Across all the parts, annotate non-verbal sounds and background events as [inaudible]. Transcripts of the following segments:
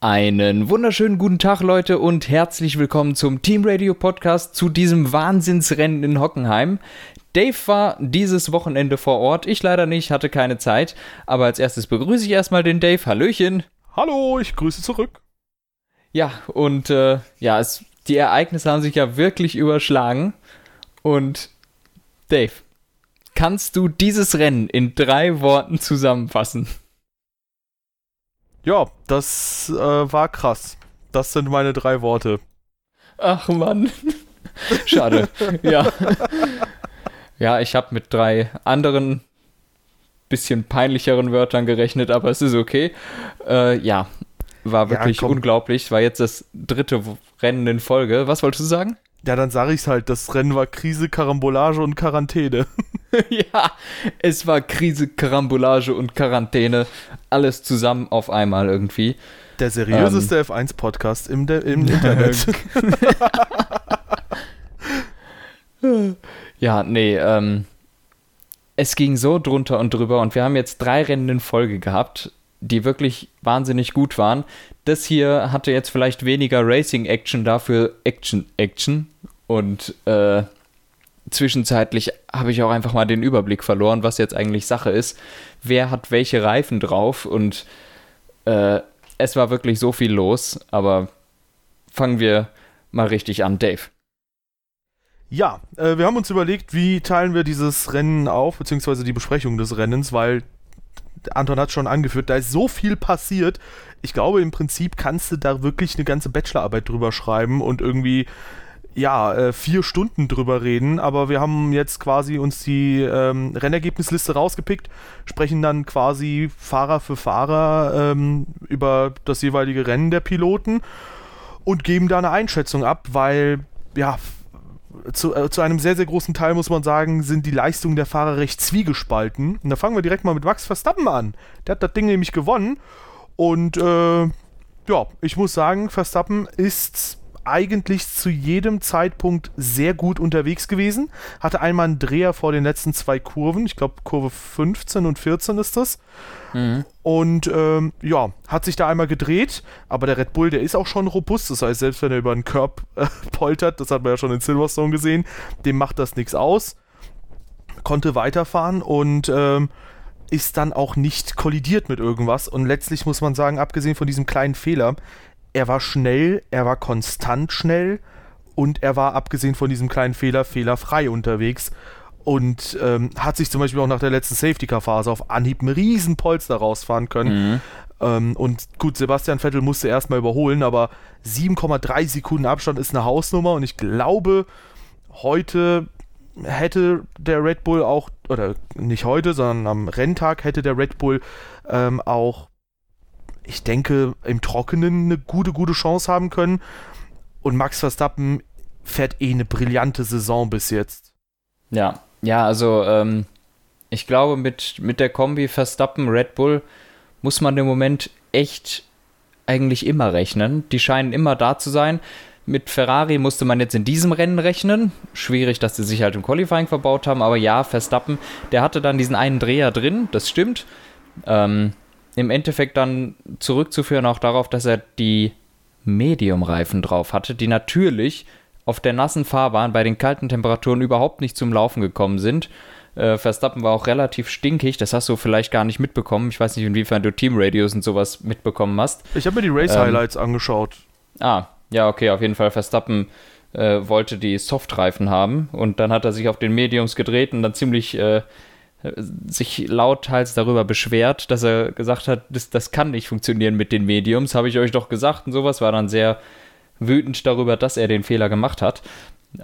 Einen wunderschönen guten Tag, Leute, und herzlich willkommen zum Team Radio Podcast zu diesem Wahnsinnsrennen in Hockenheim. Dave war dieses Wochenende vor Ort, ich leider nicht, hatte keine Zeit, aber als erstes begrüße ich erstmal den Dave. Hallöchen. Hallo, ich grüße zurück. Ja, und äh, ja, es, die Ereignisse haben sich ja wirklich überschlagen. Und Dave, kannst du dieses Rennen in drei Worten zusammenfassen? Ja, das äh, war krass. Das sind meine drei Worte. Ach Mann. [laughs] Schade. ja. Ja, ich habe mit drei anderen bisschen peinlicheren Wörtern gerechnet, aber es ist okay. Äh, ja, war wirklich ja, unglaublich. War jetzt das dritte Rennen in Folge. Was wolltest du sagen? Ja, dann sage ich's halt. Das Rennen war Krise, Karambolage und Quarantäne. [laughs] [laughs] ja, es war Krise, Karambolage und Quarantäne. Alles zusammen auf einmal irgendwie. Der seriöseste ähm, F1-Podcast im, im Internet. [laughs] ja, nee, ähm, es ging so drunter und drüber und wir haben jetzt drei Rennen in Folge gehabt, die wirklich wahnsinnig gut waren. Das hier hatte jetzt vielleicht weniger Racing-Action, dafür Action-Action und äh, zwischenzeitlich habe ich auch einfach mal den Überblick verloren, was jetzt eigentlich Sache ist. Wer hat welche Reifen drauf und äh, es war wirklich so viel los, aber fangen wir mal richtig an, Dave. Ja, äh, wir haben uns überlegt, wie teilen wir dieses Rennen auf, beziehungsweise die Besprechung des Rennens, weil Anton hat schon angeführt, da ist so viel passiert. Ich glaube, im Prinzip kannst du da wirklich eine ganze Bachelorarbeit drüber schreiben und irgendwie ja, äh, vier Stunden drüber reden, aber wir haben jetzt quasi uns die ähm, Rennergebnisliste rausgepickt, sprechen dann quasi Fahrer für Fahrer ähm, über das jeweilige Rennen der Piloten und geben da eine Einschätzung ab, weil ja, zu, äh, zu einem sehr, sehr großen Teil muss man sagen, sind die Leistungen der Fahrer recht zwiegespalten. Und da fangen wir direkt mal mit Max Verstappen an. Der hat das Ding nämlich gewonnen und äh, ja, ich muss sagen, Verstappen ist eigentlich zu jedem Zeitpunkt sehr gut unterwegs gewesen. Hatte einmal einen Dreher vor den letzten zwei Kurven. Ich glaube, Kurve 15 und 14 ist das. Mhm. Und ähm, ja, hat sich da einmal gedreht. Aber der Red Bull, der ist auch schon robust. Das heißt, selbst wenn er über einen Curb äh, [laughs] poltert, das hat man ja schon in Silverstone gesehen, dem macht das nichts aus. Konnte weiterfahren und ähm, ist dann auch nicht kollidiert mit irgendwas. Und letztlich muss man sagen, abgesehen von diesem kleinen Fehler, er war schnell, er war konstant schnell und er war, abgesehen von diesem kleinen Fehler, fehlerfrei unterwegs und ähm, hat sich zum Beispiel auch nach der letzten Safety-Car-Phase auf Anhieb einen riesen Polster rausfahren können. Mhm. Ähm, und gut, Sebastian Vettel musste erstmal überholen, aber 7,3 Sekunden Abstand ist eine Hausnummer und ich glaube, heute hätte der Red Bull auch, oder nicht heute, sondern am Renntag hätte der Red Bull ähm, auch ich denke, im Trockenen eine gute, gute Chance haben können. Und Max Verstappen fährt eh eine brillante Saison bis jetzt. Ja, ja, also ähm, ich glaube, mit, mit der Kombi Verstappen Red Bull muss man im Moment echt eigentlich immer rechnen. Die scheinen immer da zu sein. Mit Ferrari musste man jetzt in diesem Rennen rechnen. Schwierig, dass sie sich halt im Qualifying verbaut haben, aber ja, Verstappen, der hatte dann diesen einen Dreher drin, das stimmt. Ähm, im Endeffekt dann zurückzuführen auch darauf, dass er die Medium-Reifen drauf hatte, die natürlich auf der nassen Fahrbahn bei den kalten Temperaturen überhaupt nicht zum Laufen gekommen sind. Äh, Verstappen war auch relativ stinkig, das hast du vielleicht gar nicht mitbekommen. Ich weiß nicht, inwiefern du Team-Radios und sowas mitbekommen hast. Ich habe mir die Race-Highlights ähm, angeschaut. Ah, ja, okay, auf jeden Fall. Verstappen äh, wollte die Soft-Reifen haben und dann hat er sich auf den Mediums gedreht und dann ziemlich äh, sich lauthals darüber beschwert, dass er gesagt hat, das, das kann nicht funktionieren mit den Mediums, habe ich euch doch gesagt. Und sowas, war dann sehr wütend darüber, dass er den Fehler gemacht hat,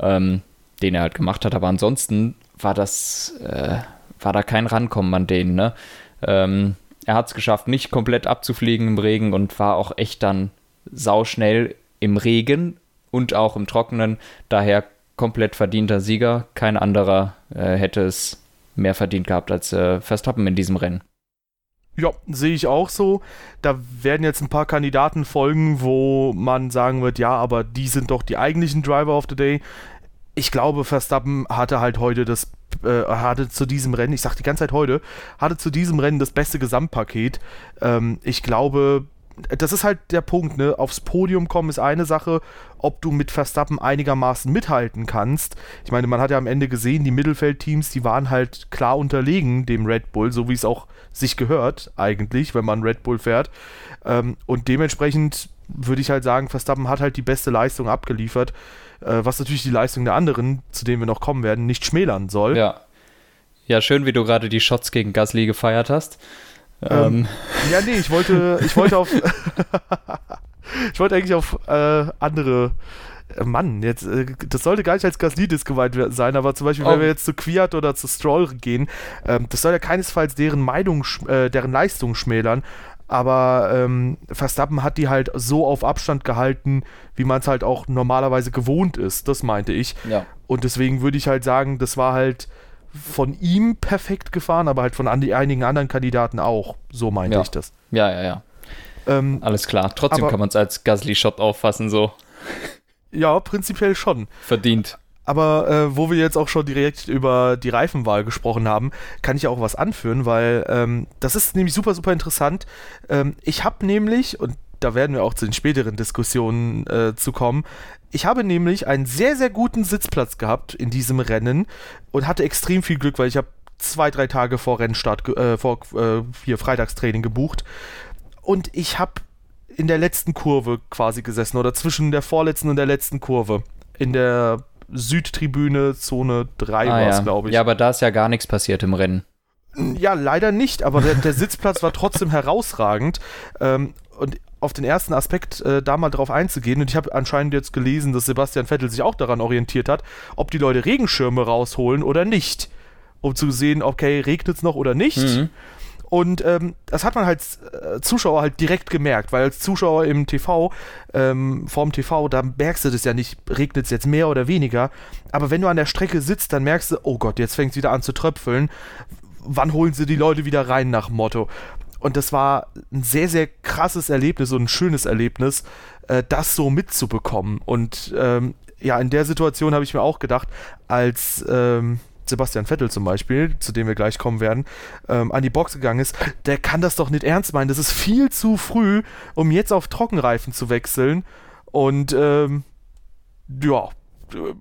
ähm, den er halt gemacht hat, aber ansonsten war das, äh, war da kein Rankommen an denen, ne? Ähm, er hat es geschafft, nicht komplett abzufliegen im Regen und war auch echt dann sauschnell im Regen und auch im Trockenen, daher komplett verdienter Sieger, kein anderer äh, hätte es mehr verdient gehabt als äh, Verstappen in diesem Rennen. Ja, sehe ich auch so. Da werden jetzt ein paar Kandidaten folgen, wo man sagen wird, ja, aber die sind doch die eigentlichen Driver of the Day. Ich glaube, Verstappen hatte halt heute das, äh, hatte zu diesem Rennen, ich sage die ganze Zeit heute, hatte zu diesem Rennen das beste Gesamtpaket. Ähm, ich glaube, das ist halt der Punkt, ne? Aufs Podium kommen ist eine Sache, ob du mit Verstappen einigermaßen mithalten kannst. Ich meine, man hat ja am Ende gesehen, die Mittelfeldteams, die waren halt klar unterlegen dem Red Bull, so wie es auch sich gehört, eigentlich, wenn man Red Bull fährt. Ähm, und dementsprechend würde ich halt sagen, Verstappen hat halt die beste Leistung abgeliefert, äh, was natürlich die Leistung der anderen, zu denen wir noch kommen werden, nicht schmälern soll. Ja. Ja, schön, wie du gerade die Shots gegen Gasly gefeiert hast. Ähm, ähm, ja, nee, ich wollte, ich wollte auf, [laughs] ich wollte eigentlich auf äh, andere äh, Mann, jetzt, äh, das sollte gar nicht als Gaslidis gemeint sein, aber zum Beispiel, oh. wenn wir jetzt zu Quiat oder zu Stroll gehen, ähm, das soll ja keinesfalls deren Meinung, äh, deren Leistung schmälern, aber ähm, Verstappen hat die halt so auf Abstand gehalten, wie man es halt auch normalerweise gewohnt ist, das meinte ich. Ja. Und deswegen würde ich halt sagen, das war halt von ihm perfekt gefahren, aber halt von an einigen anderen Kandidaten auch. So meinte ja. ich das. Ja, ja, ja. Ähm, Alles klar. Trotzdem aber, kann man es als Gasly-Shot auffassen, so. Ja, prinzipiell schon. Verdient. Aber äh, wo wir jetzt auch schon direkt über die Reifenwahl gesprochen haben, kann ich auch was anführen, weil ähm, das ist nämlich super, super interessant. Ähm, ich habe nämlich, und da werden wir auch zu den späteren Diskussionen äh, zu kommen, ich habe nämlich einen sehr, sehr guten Sitzplatz gehabt in diesem Rennen und hatte extrem viel Glück, weil ich habe zwei, drei Tage vor Rennstart, äh, vor äh, hier Freitagstraining gebucht. Und ich habe in der letzten Kurve quasi gesessen oder zwischen der vorletzten und der letzten Kurve. In der Südtribüne, Zone 3 ah, war es, ja. glaube ich. Ja, aber da ist ja gar nichts passiert im Rennen. Ja, leider nicht, aber der, der Sitzplatz war trotzdem [laughs] herausragend. Ähm, und auf den ersten Aspekt äh, da mal drauf einzugehen, und ich habe anscheinend jetzt gelesen, dass Sebastian Vettel sich auch daran orientiert hat, ob die Leute Regenschirme rausholen oder nicht. Um zu sehen, okay, regnet es noch oder nicht. Mhm. Und ähm, das hat man als äh, Zuschauer halt direkt gemerkt, weil als Zuschauer im TV, ähm, vorm TV, da merkst du das ja nicht, regnet es jetzt mehr oder weniger. Aber wenn du an der Strecke sitzt, dann merkst du, oh Gott, jetzt fängt es wieder an zu tröpfeln. Wann holen sie die Leute wieder rein nach Motto? Und das war ein sehr, sehr krasses Erlebnis und ein schönes Erlebnis, äh, das so mitzubekommen. Und ähm, ja, in der Situation habe ich mir auch gedacht, als ähm, Sebastian Vettel zum Beispiel, zu dem wir gleich kommen werden, ähm, an die Box gegangen ist, der kann das doch nicht ernst meinen. Das ist viel zu früh, um jetzt auf Trockenreifen zu wechseln. Und ähm, ja. Äh,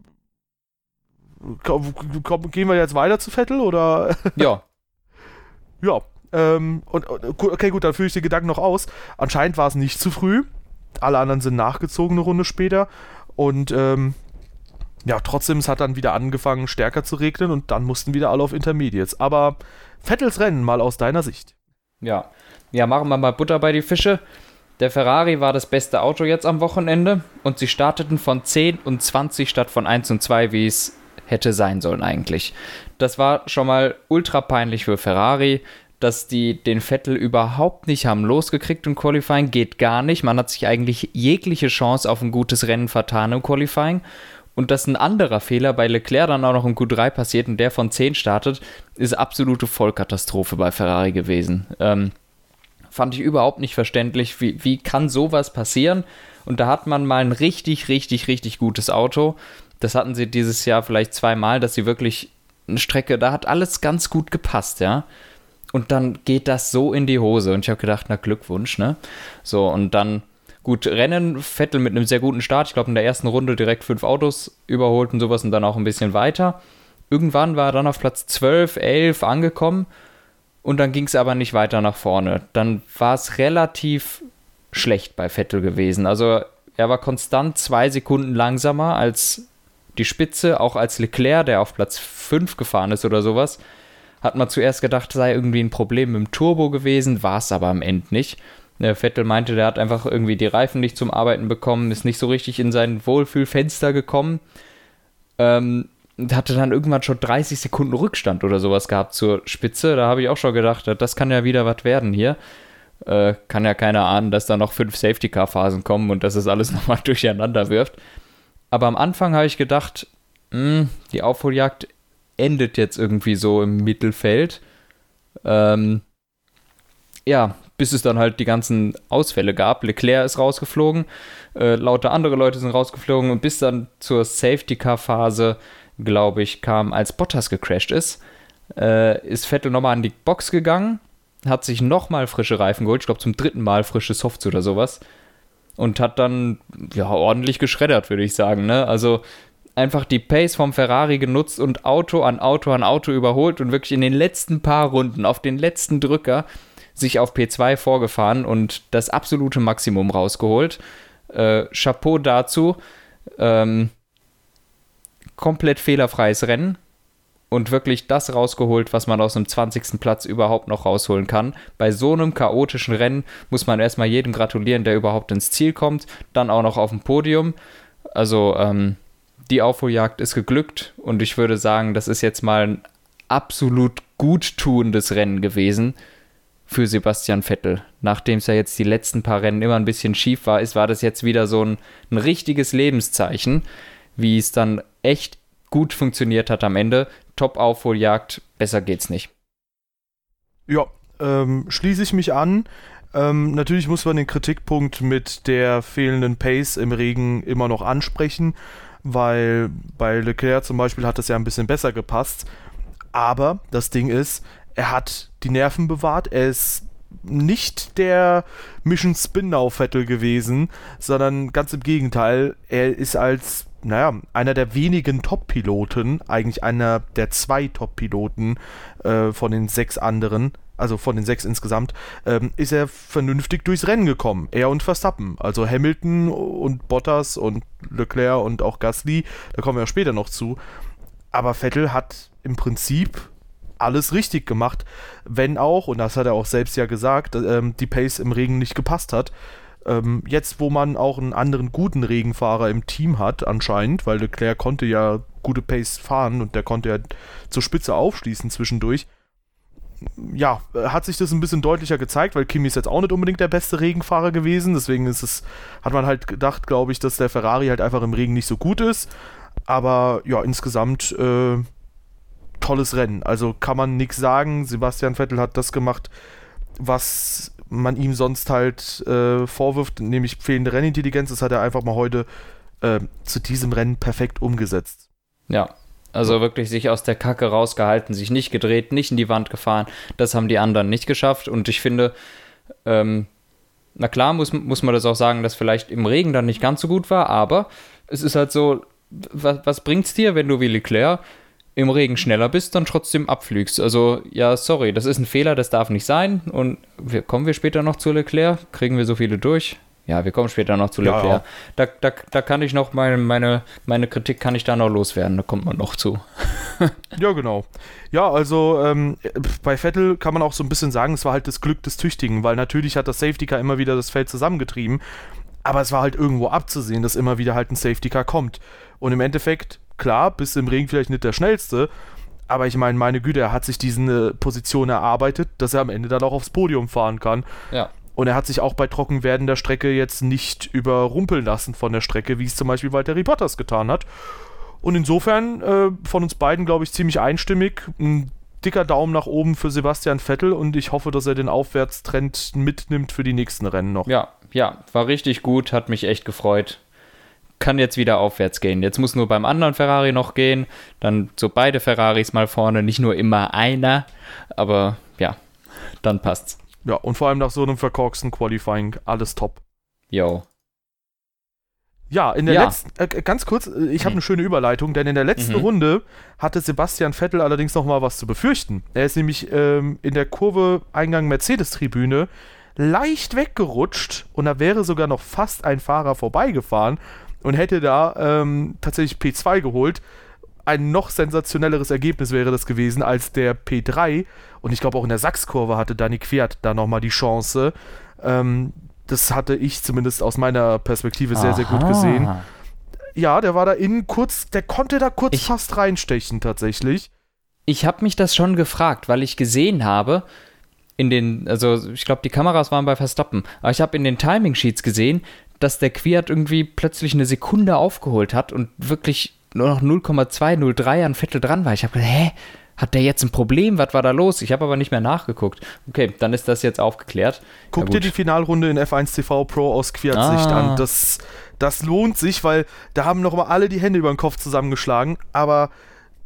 komm, gehen wir jetzt weiter zu Vettel oder? Ja. [laughs] ja. Ähm, und, okay, gut, dann führe ich den Gedanken noch aus. Anscheinend war es nicht zu früh. Alle anderen sind nachgezogen eine Runde später. Und ähm, ja, trotzdem, es hat dann wieder angefangen, stärker zu regnen und dann mussten wieder alle auf Intermediates. Aber Vettels Rennen mal aus deiner Sicht. Ja, ja, machen wir mal Butter bei die Fische. Der Ferrari war das beste Auto jetzt am Wochenende und sie starteten von 10 und 20 statt von 1 und 2, wie es hätte sein sollen eigentlich. Das war schon mal ultra peinlich für Ferrari, dass die den Vettel überhaupt nicht haben losgekriegt im Qualifying, geht gar nicht. Man hat sich eigentlich jegliche Chance auf ein gutes Rennen vertan im Qualifying und dass ein anderer Fehler bei Leclerc dann auch noch im Q3 passiert und der von 10 startet, ist absolute Vollkatastrophe bei Ferrari gewesen. Ähm, fand ich überhaupt nicht verständlich. Wie, wie kann sowas passieren? Und da hat man mal ein richtig, richtig, richtig gutes Auto. Das hatten sie dieses Jahr vielleicht zweimal, dass sie wirklich eine Strecke, da hat alles ganz gut gepasst, ja. Und dann geht das so in die Hose. Und ich habe gedacht, na Glückwunsch, ne? So, und dann gut, Rennen, Vettel mit einem sehr guten Start. Ich glaube, in der ersten Runde direkt fünf Autos überholt und sowas und dann auch ein bisschen weiter. Irgendwann war er dann auf Platz 12, 11 angekommen und dann ging es aber nicht weiter nach vorne. Dann war es relativ schlecht bei Vettel gewesen. Also er war konstant zwei Sekunden langsamer als die Spitze, auch als Leclerc, der auf Platz 5 gefahren ist oder sowas. Hat man zuerst gedacht, sei irgendwie ein Problem mit dem Turbo gewesen, war es aber am Ende nicht. Der Vettel meinte, der hat einfach irgendwie die Reifen nicht zum Arbeiten bekommen, ist nicht so richtig in sein Wohlfühlfenster gekommen. Ähm, hatte dann irgendwann schon 30 Sekunden Rückstand oder sowas gehabt zur Spitze. Da habe ich auch schon gedacht, das kann ja wieder was werden hier. Äh, kann ja keiner ahnen, dass da noch fünf Safety-Car-Phasen kommen und dass es alles [laughs] nochmal durcheinander wirft. Aber am Anfang habe ich gedacht, mh, hm, die Aufholjagd endet jetzt irgendwie so im Mittelfeld. Ähm, ja, bis es dann halt die ganzen Ausfälle gab. Leclerc ist rausgeflogen, äh, lauter andere Leute sind rausgeflogen und bis dann zur Safety-Car-Phase, glaube ich, kam, als Bottas gecrashed ist, äh, ist Vettel nochmal an die Box gegangen, hat sich nochmal frische Reifen geholt, ich glaube zum dritten Mal frische Softs oder sowas. Und hat dann ja ordentlich geschreddert, würde ich sagen. Ne? Also einfach die Pace vom Ferrari genutzt und Auto an Auto an Auto überholt und wirklich in den letzten paar Runden auf den letzten Drücker sich auf P2 vorgefahren und das absolute Maximum rausgeholt. Äh, Chapeau dazu. Ähm, komplett fehlerfreies Rennen und wirklich das rausgeholt, was man aus einem 20. Platz überhaupt noch rausholen kann. Bei so einem chaotischen Rennen muss man erstmal jedem gratulieren, der überhaupt ins Ziel kommt, dann auch noch auf dem Podium. Also ähm, die Aufholjagd ist geglückt und ich würde sagen, das ist jetzt mal ein absolut guttuendes Rennen gewesen für Sebastian Vettel. Nachdem es ja jetzt die letzten paar Rennen immer ein bisschen schief war, ist, war das jetzt wieder so ein, ein richtiges Lebenszeichen, wie es dann echt gut funktioniert hat am Ende. Top-Aufholjagd, besser geht's nicht. Ja, ähm, schließe ich mich an. Ähm, natürlich muss man den Kritikpunkt mit der fehlenden Pace im Regen immer noch ansprechen, weil bei Leclerc zum Beispiel hat das ja ein bisschen besser gepasst. Aber das Ding ist, er hat die Nerven bewahrt, er ist nicht der Mission Spin-Now-Vettel gewesen, sondern ganz im Gegenteil, er ist als naja, einer der wenigen Top-Piloten, eigentlich einer der zwei Top-Piloten äh, von den sechs anderen, also von den sechs insgesamt, ähm, ist er vernünftig durchs Rennen gekommen. Er und Verstappen. Also Hamilton und Bottas und Leclerc und auch Gasly, da kommen wir ja später noch zu. Aber Vettel hat im Prinzip alles richtig gemacht, wenn auch, und das hat er auch selbst ja gesagt, ähm, die Pace im Regen nicht gepasst hat. Ähm, jetzt, wo man auch einen anderen guten Regenfahrer im Team hat, anscheinend, weil Leclerc konnte ja gute Pace fahren und der konnte ja zur Spitze aufschließen zwischendurch. Ja, hat sich das ein bisschen deutlicher gezeigt, weil Kimi ist jetzt auch nicht unbedingt der beste Regenfahrer gewesen. Deswegen ist es, hat man halt gedacht, glaube ich, dass der Ferrari halt einfach im Regen nicht so gut ist. Aber ja, insgesamt äh, tolles Rennen. Also kann man nichts sagen. Sebastian Vettel hat das gemacht, was man ihm sonst halt äh, vorwirft, nämlich fehlende Rennintelligenz. Das hat er einfach mal heute äh, zu diesem Rennen perfekt umgesetzt. Ja, also wirklich sich aus der Kacke rausgehalten, sich nicht gedreht, nicht in die Wand gefahren. Das haben die anderen nicht geschafft. Und ich finde, ähm, na klar muss, muss man das auch sagen, dass vielleicht im Regen dann nicht ganz so gut war, aber es ist halt so, was, was bringt's dir, wenn du wie Leclerc im Regen schneller bist, dann trotzdem abflügst. Also, ja, sorry, das ist ein Fehler, das darf nicht sein. Und wir, kommen wir später noch zu Leclerc? Kriegen wir so viele durch? Ja, wir kommen später noch zu Leclerc. Ja, ja. Da, da, da kann ich noch meine, meine, meine Kritik kann ich da noch loswerden, da kommt man noch zu. [laughs] ja, genau. Ja, also ähm, bei Vettel kann man auch so ein bisschen sagen, es war halt das Glück des Tüchtigen, weil natürlich hat das Safety Car immer wieder das Feld zusammengetrieben, aber es war halt irgendwo abzusehen, dass immer wieder halt ein Safety Car kommt. Und im Endeffekt klar, bist im Ring vielleicht nicht der schnellste, aber ich meine, meine Güte, er hat sich diese Position erarbeitet, dass er am Ende dann auch aufs Podium fahren kann. Ja. Und er hat sich auch bei Trockenwerden der Strecke jetzt nicht überrumpeln lassen von der Strecke, wie es zum Beispiel Valtteri Bottas getan hat. Und insofern äh, von uns beiden, glaube ich, ziemlich einstimmig. Ein dicker Daumen nach oben für Sebastian Vettel und ich hoffe, dass er den Aufwärtstrend mitnimmt für die nächsten Rennen noch. Ja, ja, war richtig gut, hat mich echt gefreut kann jetzt wieder aufwärts gehen. Jetzt muss nur beim anderen Ferrari noch gehen. Dann so beide Ferraris mal vorne, nicht nur immer einer. Aber ja, dann passt's. Ja, und vor allem nach so einem verkorksten Qualifying alles top. Yo. Ja, in der ja. letzten, äh, ganz kurz, äh, ich habe mhm. eine schöne Überleitung, denn in der letzten mhm. Runde hatte Sebastian Vettel allerdings noch mal was zu befürchten. Er ist nämlich ähm, in der Kurve Eingang Mercedes-Tribüne leicht weggerutscht und da wäre sogar noch fast ein Fahrer vorbeigefahren und hätte da ähm, tatsächlich P2 geholt. Ein noch sensationelleres Ergebnis wäre das gewesen als der P3. Und ich glaube auch in der Sachskurve hatte Dani Quert da nochmal die Chance. Ähm, das hatte ich zumindest aus meiner Perspektive sehr, Aha. sehr gut gesehen. Ja, der war da innen kurz, der konnte da kurz ich, fast reinstechen tatsächlich. Ich habe mich das schon gefragt, weil ich gesehen habe, in den, also ich glaube, die Kameras waren bei Verstappen, aber ich habe in den Timing Sheets gesehen, dass der Quiert irgendwie plötzlich eine Sekunde aufgeholt hat und wirklich nur noch 0,203 an Vettel dran war. Ich habe gedacht, hä? Hat der jetzt ein Problem? Was war da los? Ich habe aber nicht mehr nachgeguckt. Okay, dann ist das jetzt aufgeklärt. Guck ja, dir die Finalrunde in F1 TV Pro aus Quiert-Sicht ah. an. Das, das lohnt sich, weil da haben nochmal alle die Hände über den Kopf zusammengeschlagen. Aber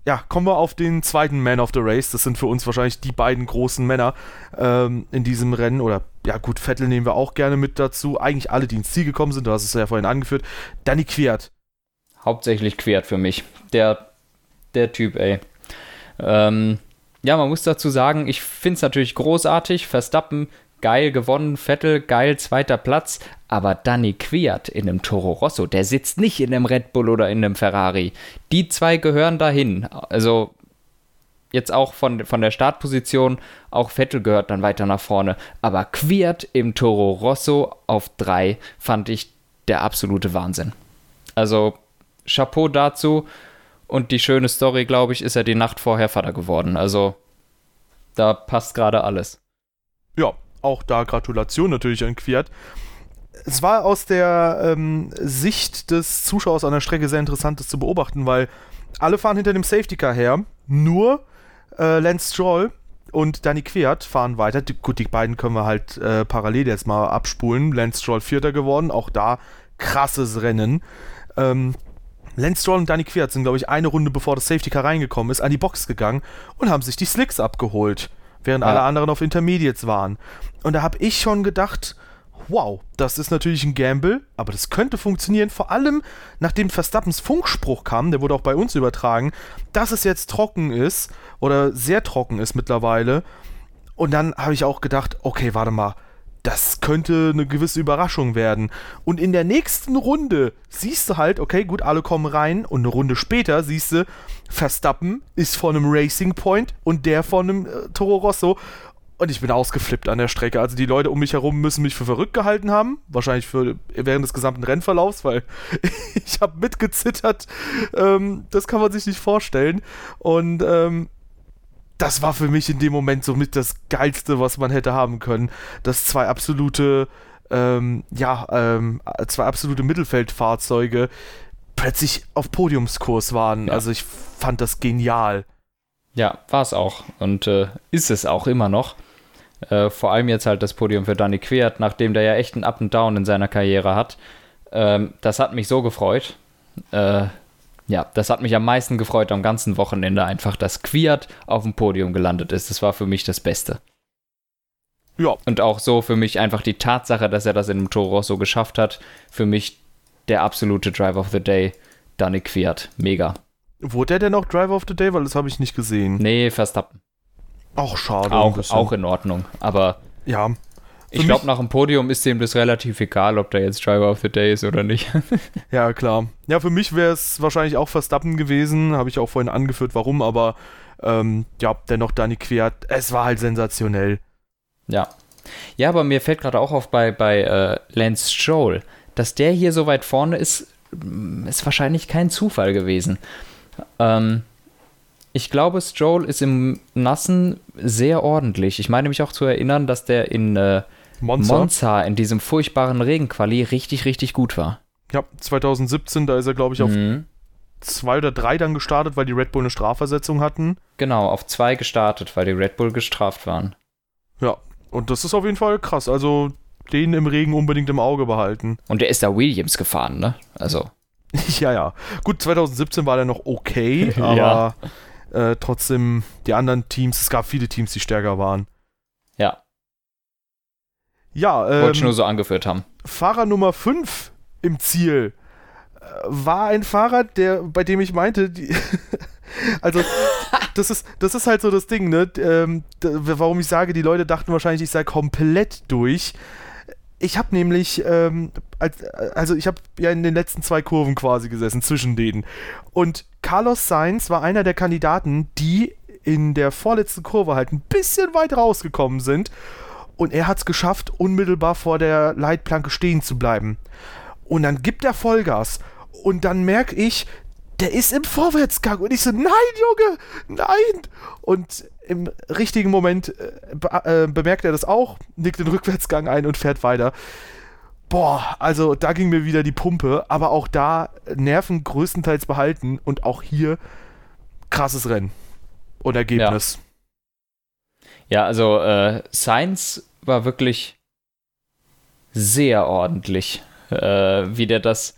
ja, kommen wir auf den zweiten Man of the Race. Das sind für uns wahrscheinlich die beiden großen Männer ähm, in diesem Rennen. Oder ja, gut, Vettel nehmen wir auch gerne mit dazu. Eigentlich alle, die ins Ziel gekommen sind, du hast es ja vorhin angeführt. Danny Quiert. Hauptsächlich Quiert für mich. Der, der Typ, ey. Ähm, ja, man muss dazu sagen, ich finde es natürlich großartig. Verstappen geil gewonnen, Vettel geil, zweiter Platz, aber Danny Quiert in einem Toro Rosso, der sitzt nicht in einem Red Bull oder in einem Ferrari. Die zwei gehören dahin. Also jetzt auch von, von der Startposition, auch Vettel gehört dann weiter nach vorne. Aber Quiert im Toro Rosso auf drei fand ich der absolute Wahnsinn. Also Chapeau dazu. Und die schöne Story, glaube ich, ist er die Nacht vorher Vater geworden. Also da passt gerade alles. Ja, auch da Gratulation natürlich an Quiert. Es war aus der ähm, Sicht des Zuschauers an der Strecke sehr interessant, das zu beobachten, weil alle fahren hinter dem Safety Car her, nur äh, Lance Stroll und Danny Quert fahren weiter. Die, gut, die beiden können wir halt äh, parallel jetzt mal abspulen. Lance Stroll Vierter geworden, auch da krasses Rennen. Ähm, Lance Stroll und Danny Quert sind, glaube ich, eine Runde bevor das Safety Car reingekommen ist, an die Box gegangen und haben sich die Slicks abgeholt während ja. alle anderen auf Intermediates waren. Und da habe ich schon gedacht, wow, das ist natürlich ein Gamble, aber das könnte funktionieren, vor allem nachdem Verstappens Funkspruch kam, der wurde auch bei uns übertragen, dass es jetzt trocken ist oder sehr trocken ist mittlerweile. Und dann habe ich auch gedacht, okay, warte mal, das könnte eine gewisse Überraschung werden. Und in der nächsten Runde siehst du halt, okay, gut, alle kommen rein und eine Runde später siehst du, Verstappen ist von einem Racing Point und der von einem äh, Toro Rosso. Und ich bin ausgeflippt an der Strecke. Also die Leute um mich herum müssen mich für verrückt gehalten haben. Wahrscheinlich für, während des gesamten Rennverlaufs, weil [laughs] ich habe mitgezittert. Ähm, das kann man sich nicht vorstellen. Und ähm, das war für mich in dem Moment somit das Geilste, was man hätte haben können. Dass zwei absolute, ähm, ja, ähm, zwei absolute Mittelfeldfahrzeuge plötzlich auf Podiumskurs waren. Ja. Also ich fand das genial. Ja, war es auch. Und äh, ist es auch immer noch. Äh, vor allem jetzt halt das Podium für Danny Quert, nachdem der ja echt ein Up and Down in seiner Karriere hat. Ähm, das hat mich so gefreut. Äh, ja, das hat mich am meisten gefreut am ganzen Wochenende einfach, dass Quiert auf dem Podium gelandet ist. Das war für mich das Beste. Ja. Und auch so für mich einfach die Tatsache, dass er das in dem Toro so geschafft hat, für mich der absolute Driver of the Day, Danny Quiert. Mega. Wurde er denn auch Driver of the Day? Weil das habe ich nicht gesehen. Nee, Verstappen. Auch schade. Auch, auch in Ordnung. Aber ja. Ich glaube, nach dem Podium ist dem das relativ egal, ob der jetzt Driver of the Day ist oder nicht. [laughs] ja, klar. Ja, für mich wäre es wahrscheinlich auch Verstappen gewesen. Habe ich auch vorhin angeführt, warum, aber ähm, ja, dennoch Danny Quert. Es war halt sensationell. Ja. Ja, aber mir fällt gerade auch auf bei, bei äh, Lance Stroll, dass der hier so weit vorne ist, mm, ist wahrscheinlich kein Zufall gewesen. Ähm, ich glaube, Stroll ist im Nassen sehr ordentlich. Ich meine mich auch zu erinnern, dass der in äh, Monza. Monza in diesem furchtbaren Regenquali richtig, richtig gut war. Ja, 2017, da ist er, glaube ich, auf mhm. zwei oder drei dann gestartet, weil die Red Bull eine Strafversetzung hatten. Genau, auf zwei gestartet, weil die Red Bull gestraft waren. Ja, und das ist auf jeden Fall krass. Also den im Regen unbedingt im Auge behalten. [laughs] Und der ist da Williams gefahren, ne? Also. ja, ja. Gut, 2017 war der noch okay, [laughs] aber ja. äh, trotzdem die anderen Teams, es gab viele Teams, die stärker waren. Ja. Ähm, Wollte ich nur so angeführt haben. Fahrer Nummer 5 im Ziel äh, war ein Fahrer, der, bei dem ich meinte, die, [laughs] also das ist, das ist halt so das Ding, ne? Ähm, warum ich sage, die Leute dachten wahrscheinlich, ich sei komplett durch. Ich habe nämlich, ähm, als, also ich habe ja in den letzten zwei Kurven quasi gesessen, zwischen denen. Und Carlos Sainz war einer der Kandidaten, die in der vorletzten Kurve halt ein bisschen weit rausgekommen sind und er hat es geschafft, unmittelbar vor der Leitplanke stehen zu bleiben. Und dann gibt er Vollgas. Und dann merke ich, der ist im Vorwärtsgang. Und ich so, nein, Junge, nein. Und im richtigen Moment äh, äh, bemerkt er das auch, nickt den Rückwärtsgang ein und fährt weiter. Boah, also da ging mir wieder die Pumpe, aber auch da Nerven größtenteils behalten und auch hier krasses Rennen und Ergebnis. Ja. Ja, also äh, Science war wirklich sehr ordentlich, äh, wie der das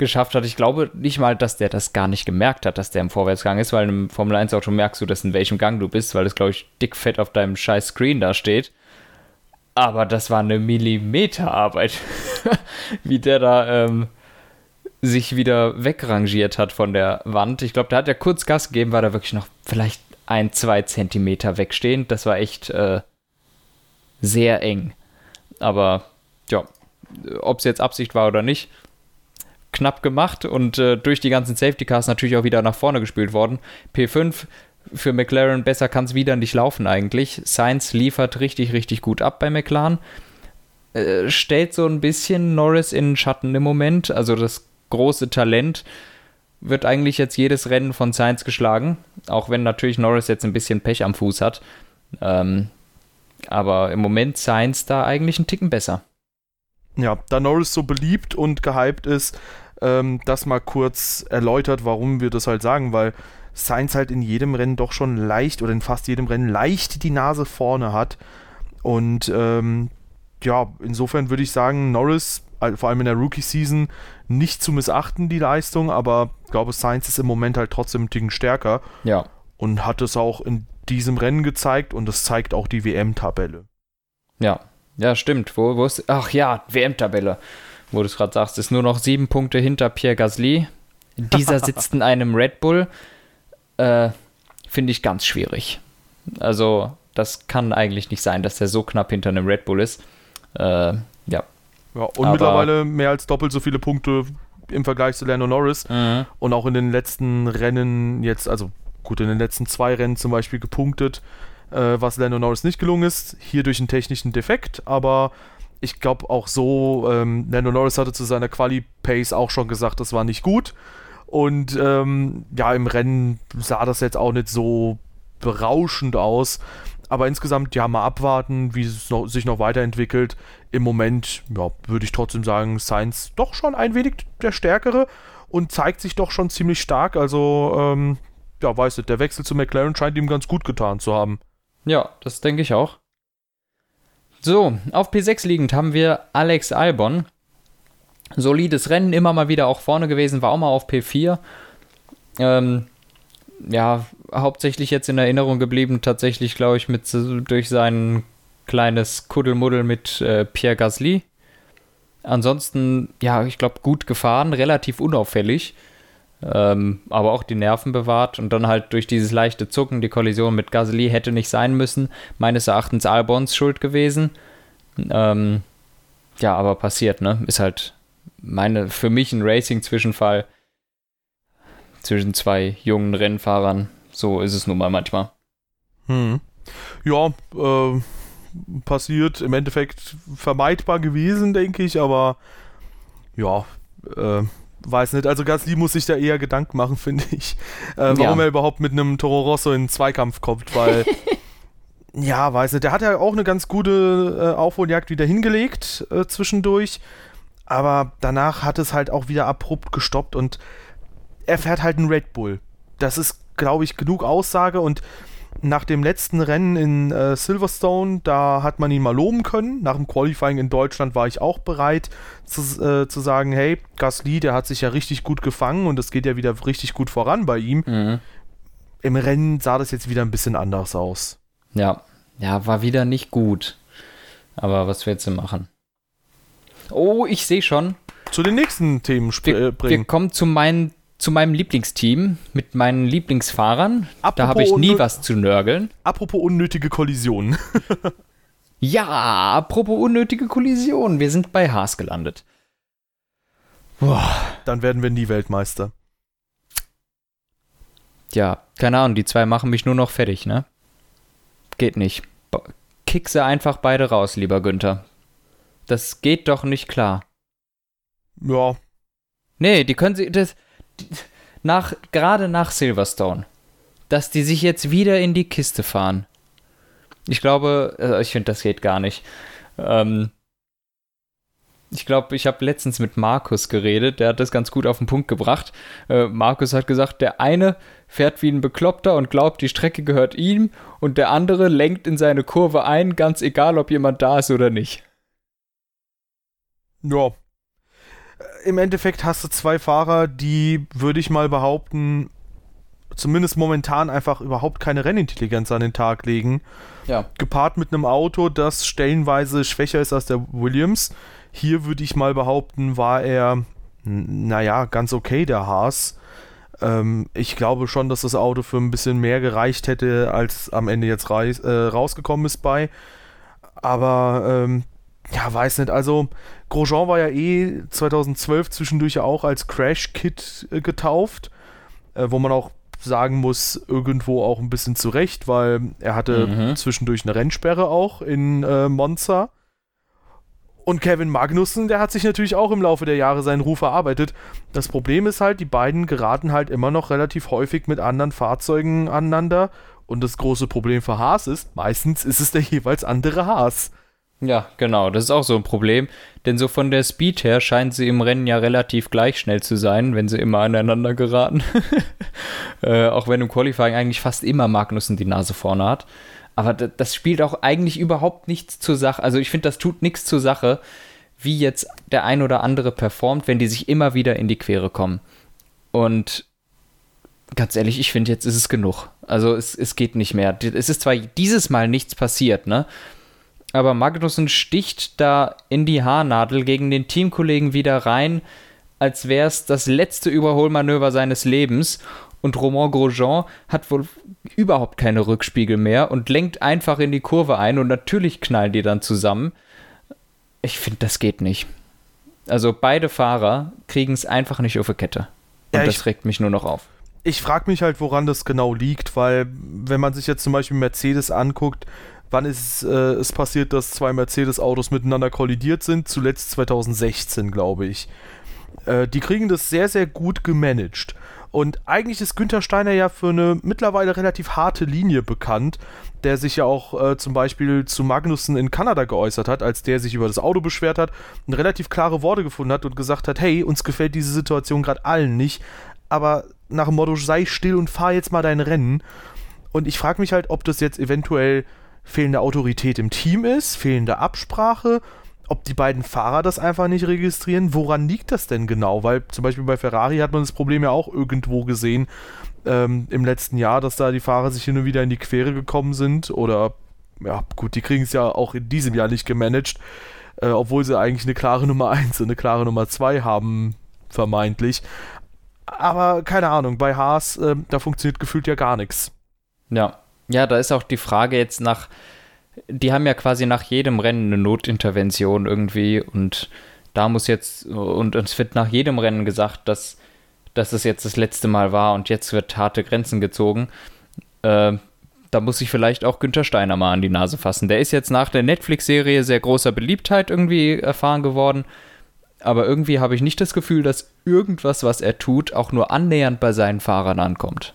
geschafft hat. Ich glaube nicht mal, dass der das gar nicht gemerkt hat, dass der im Vorwärtsgang ist, weil im Formel 1 Auto merkst du, dass in welchem Gang du bist, weil das, glaube ich, dickfett auf deinem scheiß Screen da steht. Aber das war eine Millimeterarbeit, [laughs] wie der da ähm, sich wieder wegrangiert hat von der Wand. Ich glaube, da hat er kurz Gas gegeben, war da wirklich noch vielleicht ein, zwei Zentimeter wegstehend. Das war echt äh, sehr eng. Aber ja, ob es jetzt Absicht war oder nicht, knapp gemacht und äh, durch die ganzen Safety Cars natürlich auch wieder nach vorne gespielt worden. P5 für McLaren besser kann es wieder nicht laufen eigentlich. Sainz liefert richtig, richtig gut ab bei McLaren. Äh, stellt so ein bisschen Norris in den Schatten im Moment. Also das große Talent wird eigentlich jetzt jedes Rennen von Sainz geschlagen. Auch wenn natürlich Norris jetzt ein bisschen Pech am Fuß hat. Ähm, aber im Moment Sainz da eigentlich einen Ticken besser. Ja, da Norris so beliebt und gehypt ist, ähm, das mal kurz erläutert, warum wir das halt sagen, weil Sainz halt in jedem Rennen doch schon leicht oder in fast jedem Rennen leicht die Nase vorne hat. Und ähm, ja, insofern würde ich sagen, Norris, vor allem in der Rookie-Season, nicht zu missachten, die Leistung, aber ich glaube, Sainz ist im Moment halt trotzdem ein Ticken stärker. Ja. Und hat es auch in diesem Rennen gezeigt und das zeigt auch die WM-Tabelle. Ja, ja, stimmt. Wo, wo ist. Ach ja, WM-Tabelle. Wo du es gerade sagst, ist nur noch sieben Punkte hinter Pierre Gasly. Dieser [laughs] sitzt in einem Red Bull. Äh, Finde ich ganz schwierig. Also, das kann eigentlich nicht sein, dass der so knapp hinter einem Red Bull ist. Äh, ja. Ja, und Aber mittlerweile mehr als doppelt so viele Punkte im Vergleich zu Lando Norris. Mhm. Und auch in den letzten Rennen jetzt, also gut, in den letzten zwei Rennen zum Beispiel gepunktet äh, was Lando Norris nicht gelungen ist. Hier durch einen technischen Defekt, aber ich glaube auch so, ähm, Lando Norris hatte zu seiner Quali-Pace auch schon gesagt, das war nicht gut. Und ähm, ja, im Rennen sah das jetzt auch nicht so berauschend aus. Aber insgesamt, ja, mal abwarten, wie es noch, sich noch weiterentwickelt. Im Moment, ja, würde ich trotzdem sagen, Sainz doch schon ein wenig der Stärkere und zeigt sich doch schon ziemlich stark. Also, ähm, ja, weißt du, der Wechsel zu McLaren scheint ihm ganz gut getan zu haben. Ja, das denke ich auch. So, auf P6 liegend haben wir Alex Albon. Solides Rennen, immer mal wieder auch vorne gewesen, war auch mal auf P4. Ähm, ja, hauptsächlich jetzt in Erinnerung geblieben, tatsächlich, glaube ich, mit durch sein kleines Kuddelmuddel mit äh, Pierre Gasly. Ansonsten, ja, ich glaube, gut gefahren, relativ unauffällig ähm, aber auch die Nerven bewahrt und dann halt durch dieses leichte Zucken die Kollision mit Gasly hätte nicht sein müssen. Meines Erachtens Albons Schuld gewesen. Ähm, ja, aber passiert, ne? Ist halt meine, für mich ein Racing-Zwischenfall zwischen zwei jungen Rennfahrern. So ist es nun mal manchmal. Hm. Ja, äh, passiert im Endeffekt vermeidbar gewesen, denke ich, aber ja, äh, weiß nicht, also Gasly muss sich da eher Gedanken machen, [laughs] finde ich, äh, warum ja. er überhaupt mit einem Toro Rosso in den Zweikampf kommt, weil, [laughs] ja, weiß nicht, der hat ja auch eine ganz gute äh, Aufholjagd wieder hingelegt äh, zwischendurch, aber danach hat es halt auch wieder abrupt gestoppt und er fährt halt einen Red Bull. Das ist, glaube ich, genug Aussage und nach dem letzten Rennen in äh, Silverstone, da hat man ihn mal loben können. Nach dem Qualifying in Deutschland war ich auch bereit zu, äh, zu sagen, hey, Gasly, der hat sich ja richtig gut gefangen und es geht ja wieder richtig gut voran bei ihm. Mhm. Im Rennen sah das jetzt wieder ein bisschen anders aus. Ja, ja, war wieder nicht gut. Aber was willst du machen? Oh, ich sehe schon. Zu den nächsten Themen wir, bringen. Wir kommen zu meinen zu meinem Lieblingsteam mit meinen Lieblingsfahrern. Apropos da habe ich nie was zu nörgeln. Apropos unnötige Kollisionen. [laughs] ja, apropos unnötige Kollisionen. Wir sind bei Haas gelandet. Boah. Dann werden wir nie Weltmeister. Ja, keine Ahnung, die zwei machen mich nur noch fertig, ne? Geht nicht. Kick sie einfach beide raus, lieber Günther. Das geht doch nicht klar. Ja. Nee, die können sie. Das, nach, gerade nach Silverstone, dass die sich jetzt wieder in die Kiste fahren. Ich glaube, äh, ich finde, das geht gar nicht. Ähm, ich glaube, ich habe letztens mit Markus geredet, der hat das ganz gut auf den Punkt gebracht. Äh, Markus hat gesagt, der eine fährt wie ein Bekloppter und glaubt, die Strecke gehört ihm und der andere lenkt in seine Kurve ein, ganz egal, ob jemand da ist oder nicht. Ja, im Endeffekt hast du zwei Fahrer, die, würde ich mal behaupten, zumindest momentan einfach überhaupt keine Rennintelligenz an den Tag legen. Ja. Gepaart mit einem Auto, das stellenweise schwächer ist als der Williams. Hier würde ich mal behaupten, war er, naja, ganz okay, der Haas. Ähm, ich glaube schon, dass das Auto für ein bisschen mehr gereicht hätte, als am Ende jetzt äh, rausgekommen ist bei. Aber ähm, ja, weiß nicht. Also Grosjean war ja eh 2012 zwischendurch auch als Crash-Kit äh, getauft, äh, wo man auch sagen muss, irgendwo auch ein bisschen zurecht, weil er hatte mhm. zwischendurch eine Rennsperre auch in äh, Monza. Und Kevin Magnussen, der hat sich natürlich auch im Laufe der Jahre seinen Ruf erarbeitet. Das Problem ist halt, die beiden geraten halt immer noch relativ häufig mit anderen Fahrzeugen aneinander. Und das große Problem für Haas ist, meistens ist es der jeweils andere Haas. Ja, genau, das ist auch so ein Problem, denn so von der Speed her scheinen sie im Rennen ja relativ gleich schnell zu sein, wenn sie immer aneinander geraten. [laughs] äh, auch wenn im Qualifying eigentlich fast immer Magnussen die Nase vorne hat. Aber das spielt auch eigentlich überhaupt nichts zur Sache. Also ich finde, das tut nichts zur Sache, wie jetzt der ein oder andere performt, wenn die sich immer wieder in die Quere kommen. Und ganz ehrlich, ich finde, jetzt ist es genug. Also es, es geht nicht mehr. Es ist zwar dieses Mal nichts passiert, ne? Aber Magnussen sticht da in die Haarnadel gegen den Teamkollegen wieder rein, als wäre es das letzte Überholmanöver seines Lebens. Und Romain Grosjean hat wohl überhaupt keine Rückspiegel mehr und lenkt einfach in die Kurve ein und natürlich knallen die dann zusammen. Ich finde, das geht nicht. Also beide Fahrer kriegen es einfach nicht auf die Kette. Und ja, das regt mich nur noch auf. Ich frage mich halt, woran das genau liegt, weil wenn man sich jetzt zum Beispiel Mercedes anguckt, Wann ist äh, es passiert, dass zwei Mercedes-Autos miteinander kollidiert sind? Zuletzt 2016, glaube ich. Äh, die kriegen das sehr, sehr gut gemanagt. Und eigentlich ist Günther Steiner ja für eine mittlerweile relativ harte Linie bekannt, der sich ja auch äh, zum Beispiel zu Magnussen in Kanada geäußert hat, als der sich über das Auto beschwert hat und relativ klare Worte gefunden hat und gesagt hat, hey, uns gefällt diese Situation gerade allen nicht, aber nach dem Motto, sei still und fahr jetzt mal dein Rennen. Und ich frage mich halt, ob das jetzt eventuell fehlende Autorität im Team ist, fehlende Absprache, ob die beiden Fahrer das einfach nicht registrieren. Woran liegt das denn genau? Weil zum Beispiel bei Ferrari hat man das Problem ja auch irgendwo gesehen ähm, im letzten Jahr, dass da die Fahrer sich hin und wieder in die Quere gekommen sind oder ja, gut, die kriegen es ja auch in diesem Jahr nicht gemanagt, äh, obwohl sie eigentlich eine klare Nummer 1 und eine klare Nummer 2 haben, vermeintlich. Aber keine Ahnung, bei Haas, äh, da funktioniert gefühlt ja gar nichts. Ja, ja, da ist auch die Frage jetzt nach, die haben ja quasi nach jedem Rennen eine Notintervention irgendwie und da muss jetzt, und es wird nach jedem Rennen gesagt, dass, dass es jetzt das letzte Mal war und jetzt wird harte Grenzen gezogen. Äh, da muss ich vielleicht auch Günther Steiner mal an die Nase fassen. Der ist jetzt nach der Netflix-Serie sehr großer Beliebtheit irgendwie erfahren geworden. Aber irgendwie habe ich nicht das Gefühl, dass irgendwas, was er tut, auch nur annähernd bei seinen Fahrern ankommt.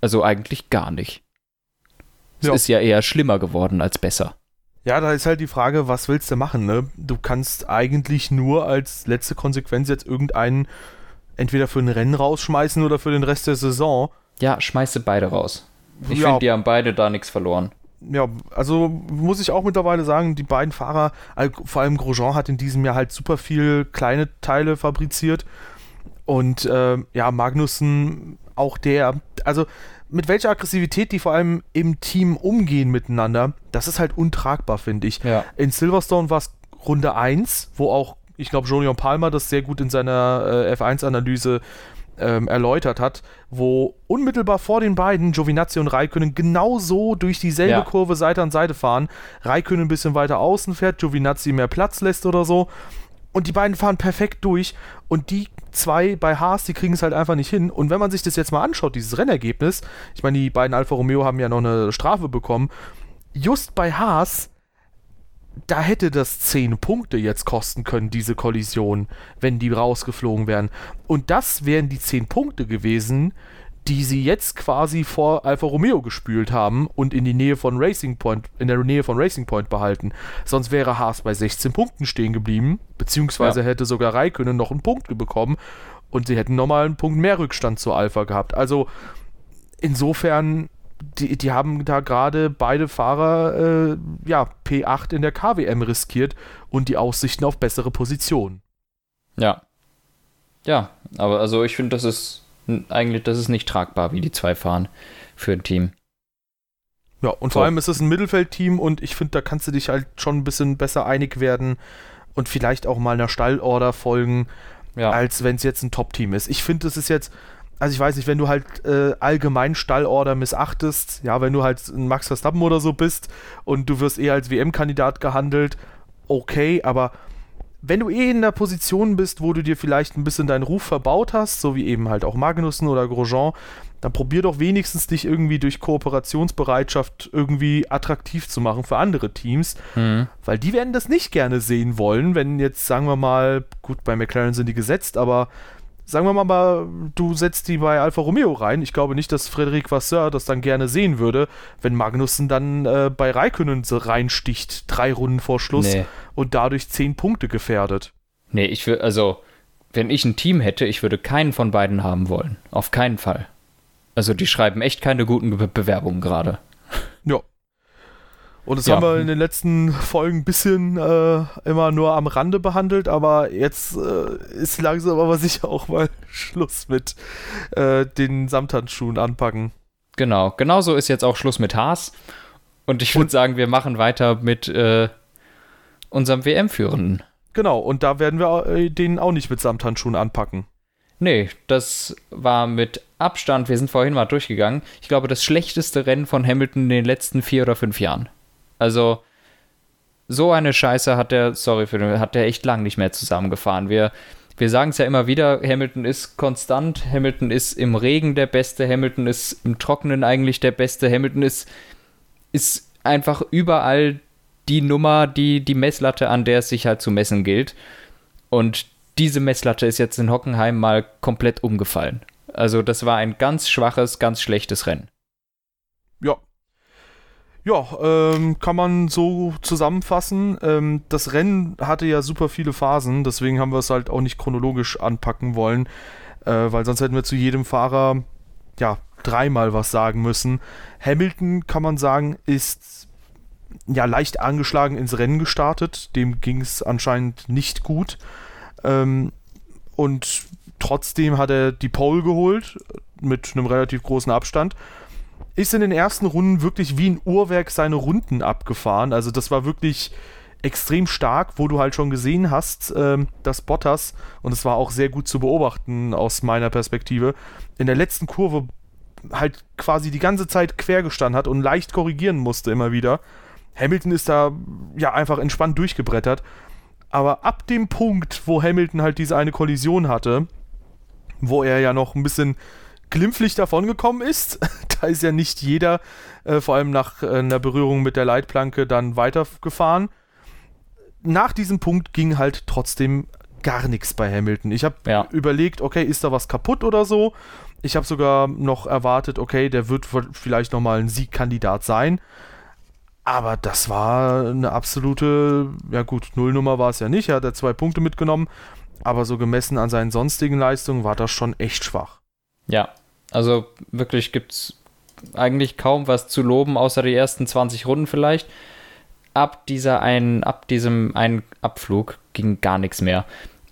Also eigentlich gar nicht. Es ja. ist ja eher schlimmer geworden als besser. Ja, da ist halt die Frage, was willst du machen, ne? Du kannst eigentlich nur als letzte Konsequenz jetzt irgendeinen entweder für ein Rennen rausschmeißen oder für den Rest der Saison. Ja, schmeiße beide raus. Ich ja. finde, die haben beide da nichts verloren. Ja, also muss ich auch mittlerweile sagen, die beiden Fahrer, vor allem Grosjean hat in diesem Jahr halt super viel kleine Teile fabriziert. Und äh, ja, Magnussen, auch der, also mit welcher Aggressivität die vor allem im Team umgehen miteinander, das ist halt untragbar, finde ich. Ja. In Silverstone war es Runde 1, wo auch, ich glaube, Julian Palmer das sehr gut in seiner äh, F1-Analyse ähm, erläutert hat, wo unmittelbar vor den beiden Giovinazzi und Raikönnen genauso durch dieselbe ja. Kurve Seite an Seite fahren. Raikönnen ein bisschen weiter außen fährt, Giovinazzi mehr Platz lässt oder so. Und die beiden fahren perfekt durch und die zwei bei Haas, die kriegen es halt einfach nicht hin. Und wenn man sich das jetzt mal anschaut, dieses Rennergebnis, ich meine, die beiden Alfa Romeo haben ja noch eine Strafe bekommen, just bei Haas, da hätte das 10 Punkte jetzt kosten können, diese Kollision, wenn die rausgeflogen wären. Und das wären die 10 Punkte gewesen, die sie jetzt quasi vor Alfa Romeo gespült haben und in die Nähe von Racing Point, in der Nähe von Racing Point behalten. Sonst wäre Haas bei 16 Punkten stehen geblieben, beziehungsweise ja. hätte sogar Raikönnen noch einen Punkt bekommen und sie hätten nochmal einen Punkt mehr Rückstand zu Alpha gehabt. Also insofern, die, die haben da gerade beide Fahrer äh, ja, P8 in der KWM riskiert und die Aussichten auf bessere Positionen. Ja, Ja, aber also ich finde, das ist eigentlich, das ist nicht tragbar, wie die zwei fahren für ein Team. Ja, und vor allem ist es ein Mittelfeldteam und ich finde, da kannst du dich halt schon ein bisschen besser einig werden und vielleicht auch mal einer Stallorder folgen, ja. als wenn es jetzt ein Top-Team ist. Ich finde, es ist jetzt, also ich weiß nicht, wenn du halt äh, allgemein Stallorder missachtest, ja, wenn du halt ein Max Verstappen oder so bist und du wirst eher als WM-Kandidat gehandelt, okay, aber wenn du eh in der Position bist, wo du dir vielleicht ein bisschen deinen Ruf verbaut hast, so wie eben halt auch Magnussen oder Grosjean, dann probier doch wenigstens dich irgendwie durch Kooperationsbereitschaft irgendwie attraktiv zu machen für andere Teams, mhm. weil die werden das nicht gerne sehen wollen, wenn jetzt, sagen wir mal, gut, bei McLaren sind die gesetzt, aber sagen wir mal, du setzt die bei Alfa Romeo rein. Ich glaube nicht, dass Frederic Vasseur das dann gerne sehen würde, wenn Magnussen dann äh, bei Raikönnen reinsticht, drei Runden vor Schluss nee. und dadurch zehn Punkte gefährdet. Nee, ich will, also, wenn ich ein Team hätte, ich würde keinen von beiden haben wollen. Auf keinen Fall. Also, die schreiben echt keine guten Be Bewerbungen gerade. Ja, und das ja. haben wir in den letzten Folgen ein bisschen äh, immer nur am Rande behandelt, aber jetzt äh, ist langsam aber sicher auch mal [laughs] Schluss mit äh, den Samthandschuhen anpacken. Genau, genauso ist jetzt auch Schluss mit Haas. Und ich würde sagen, wir machen weiter mit äh, unserem WM-Führenden. Genau, und da werden wir äh, den auch nicht mit Samthandschuhen anpacken. Nee, das war mit Abstand, wir sind vorhin mal durchgegangen, ich glaube, das schlechteste Rennen von Hamilton in den letzten vier oder fünf Jahren. Also, so eine Scheiße hat der, sorry für den, hat der echt lang nicht mehr zusammengefahren. Wir, wir sagen es ja immer wieder, Hamilton ist konstant, Hamilton ist im Regen der Beste, Hamilton ist im Trockenen eigentlich der Beste, Hamilton ist, ist einfach überall die Nummer, die, die Messlatte, an der es sich halt zu messen gilt. Und diese Messlatte ist jetzt in Hockenheim mal komplett umgefallen. Also das war ein ganz schwaches, ganz schlechtes Rennen. Ja, ja, ähm, kann man so zusammenfassen. Ähm, das Rennen hatte ja super viele Phasen, deswegen haben wir es halt auch nicht chronologisch anpacken wollen, äh, weil sonst hätten wir zu jedem Fahrer ja dreimal was sagen müssen. Hamilton, kann man sagen, ist ja leicht angeschlagen ins Rennen gestartet. Dem ging es anscheinend nicht gut. Ähm, und trotzdem hat er die Pole geholt mit einem relativ großen Abstand ist in den ersten Runden wirklich wie ein Uhrwerk seine Runden abgefahren. Also das war wirklich extrem stark, wo du halt schon gesehen hast, ähm, dass Bottas, und es war auch sehr gut zu beobachten aus meiner Perspektive, in der letzten Kurve halt quasi die ganze Zeit quer gestanden hat und leicht korrigieren musste immer wieder. Hamilton ist da ja einfach entspannt durchgebrettert. Aber ab dem Punkt, wo Hamilton halt diese eine Kollision hatte, wo er ja noch ein bisschen glimpflich davongekommen ist. [laughs] da ist ja nicht jeder, äh, vor allem nach äh, einer Berührung mit der Leitplanke, dann weitergefahren. Nach diesem Punkt ging halt trotzdem gar nichts bei Hamilton. Ich habe ja. überlegt, okay, ist da was kaputt oder so? Ich habe sogar noch erwartet, okay, der wird vielleicht nochmal ein Siegkandidat sein. Aber das war eine absolute, ja gut, Nullnummer war es ja nicht. Er hat ja zwei Punkte mitgenommen. Aber so gemessen an seinen sonstigen Leistungen war das schon echt schwach. Ja, also wirklich gibt es eigentlich kaum was zu loben, außer die ersten 20 Runden vielleicht. Ab dieser einen, ab diesem einen Abflug ging gar nichts mehr.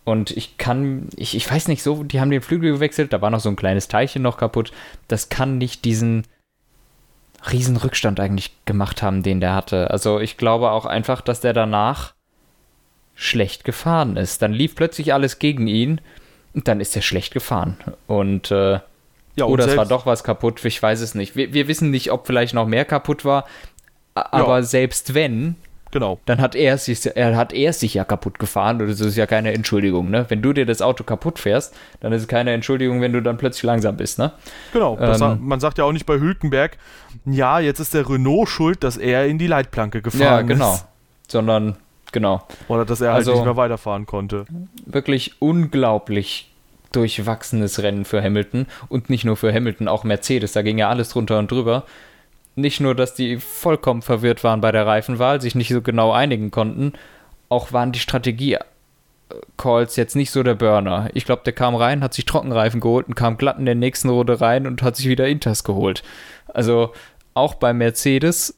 Und ich kann, ich, ich weiß nicht so, die haben den Flügel gewechselt, da war noch so ein kleines Teilchen noch kaputt. Das kann nicht diesen riesen Rückstand eigentlich gemacht haben, den der hatte. Also ich glaube auch einfach, dass der danach schlecht gefahren ist. Dann lief plötzlich alles gegen ihn dann ist er schlecht gefahren. Und äh, ja, oder es war doch was kaputt, ich weiß es nicht. Wir, wir, wissen nicht, ob vielleicht noch mehr kaputt war, aber ja. selbst wenn, genau. dann hat er, sich, er hat er sich ja kaputt gefahren und das ist ja keine Entschuldigung. Ne? Wenn du dir das Auto kaputt fährst, dann ist es keine Entschuldigung, wenn du dann plötzlich langsam bist. Ne? Genau, ähm, man sagt ja auch nicht bei Hülkenberg, ja, jetzt ist der Renault schuld, dass er in die Leitplanke gefahren ist. Ja, genau. Sondern Genau. Oder dass er halt also, nicht mehr weiterfahren konnte. Wirklich unglaublich durchwachsenes Rennen für Hamilton und nicht nur für Hamilton, auch Mercedes, da ging ja alles drunter und drüber. Nicht nur, dass die vollkommen verwirrt waren bei der Reifenwahl, sich nicht so genau einigen konnten, auch waren die Strategie-Calls jetzt nicht so der Burner. Ich glaube, der kam rein, hat sich Trockenreifen geholt und kam glatt in der nächsten Runde rein und hat sich wieder Inters geholt. Also auch bei Mercedes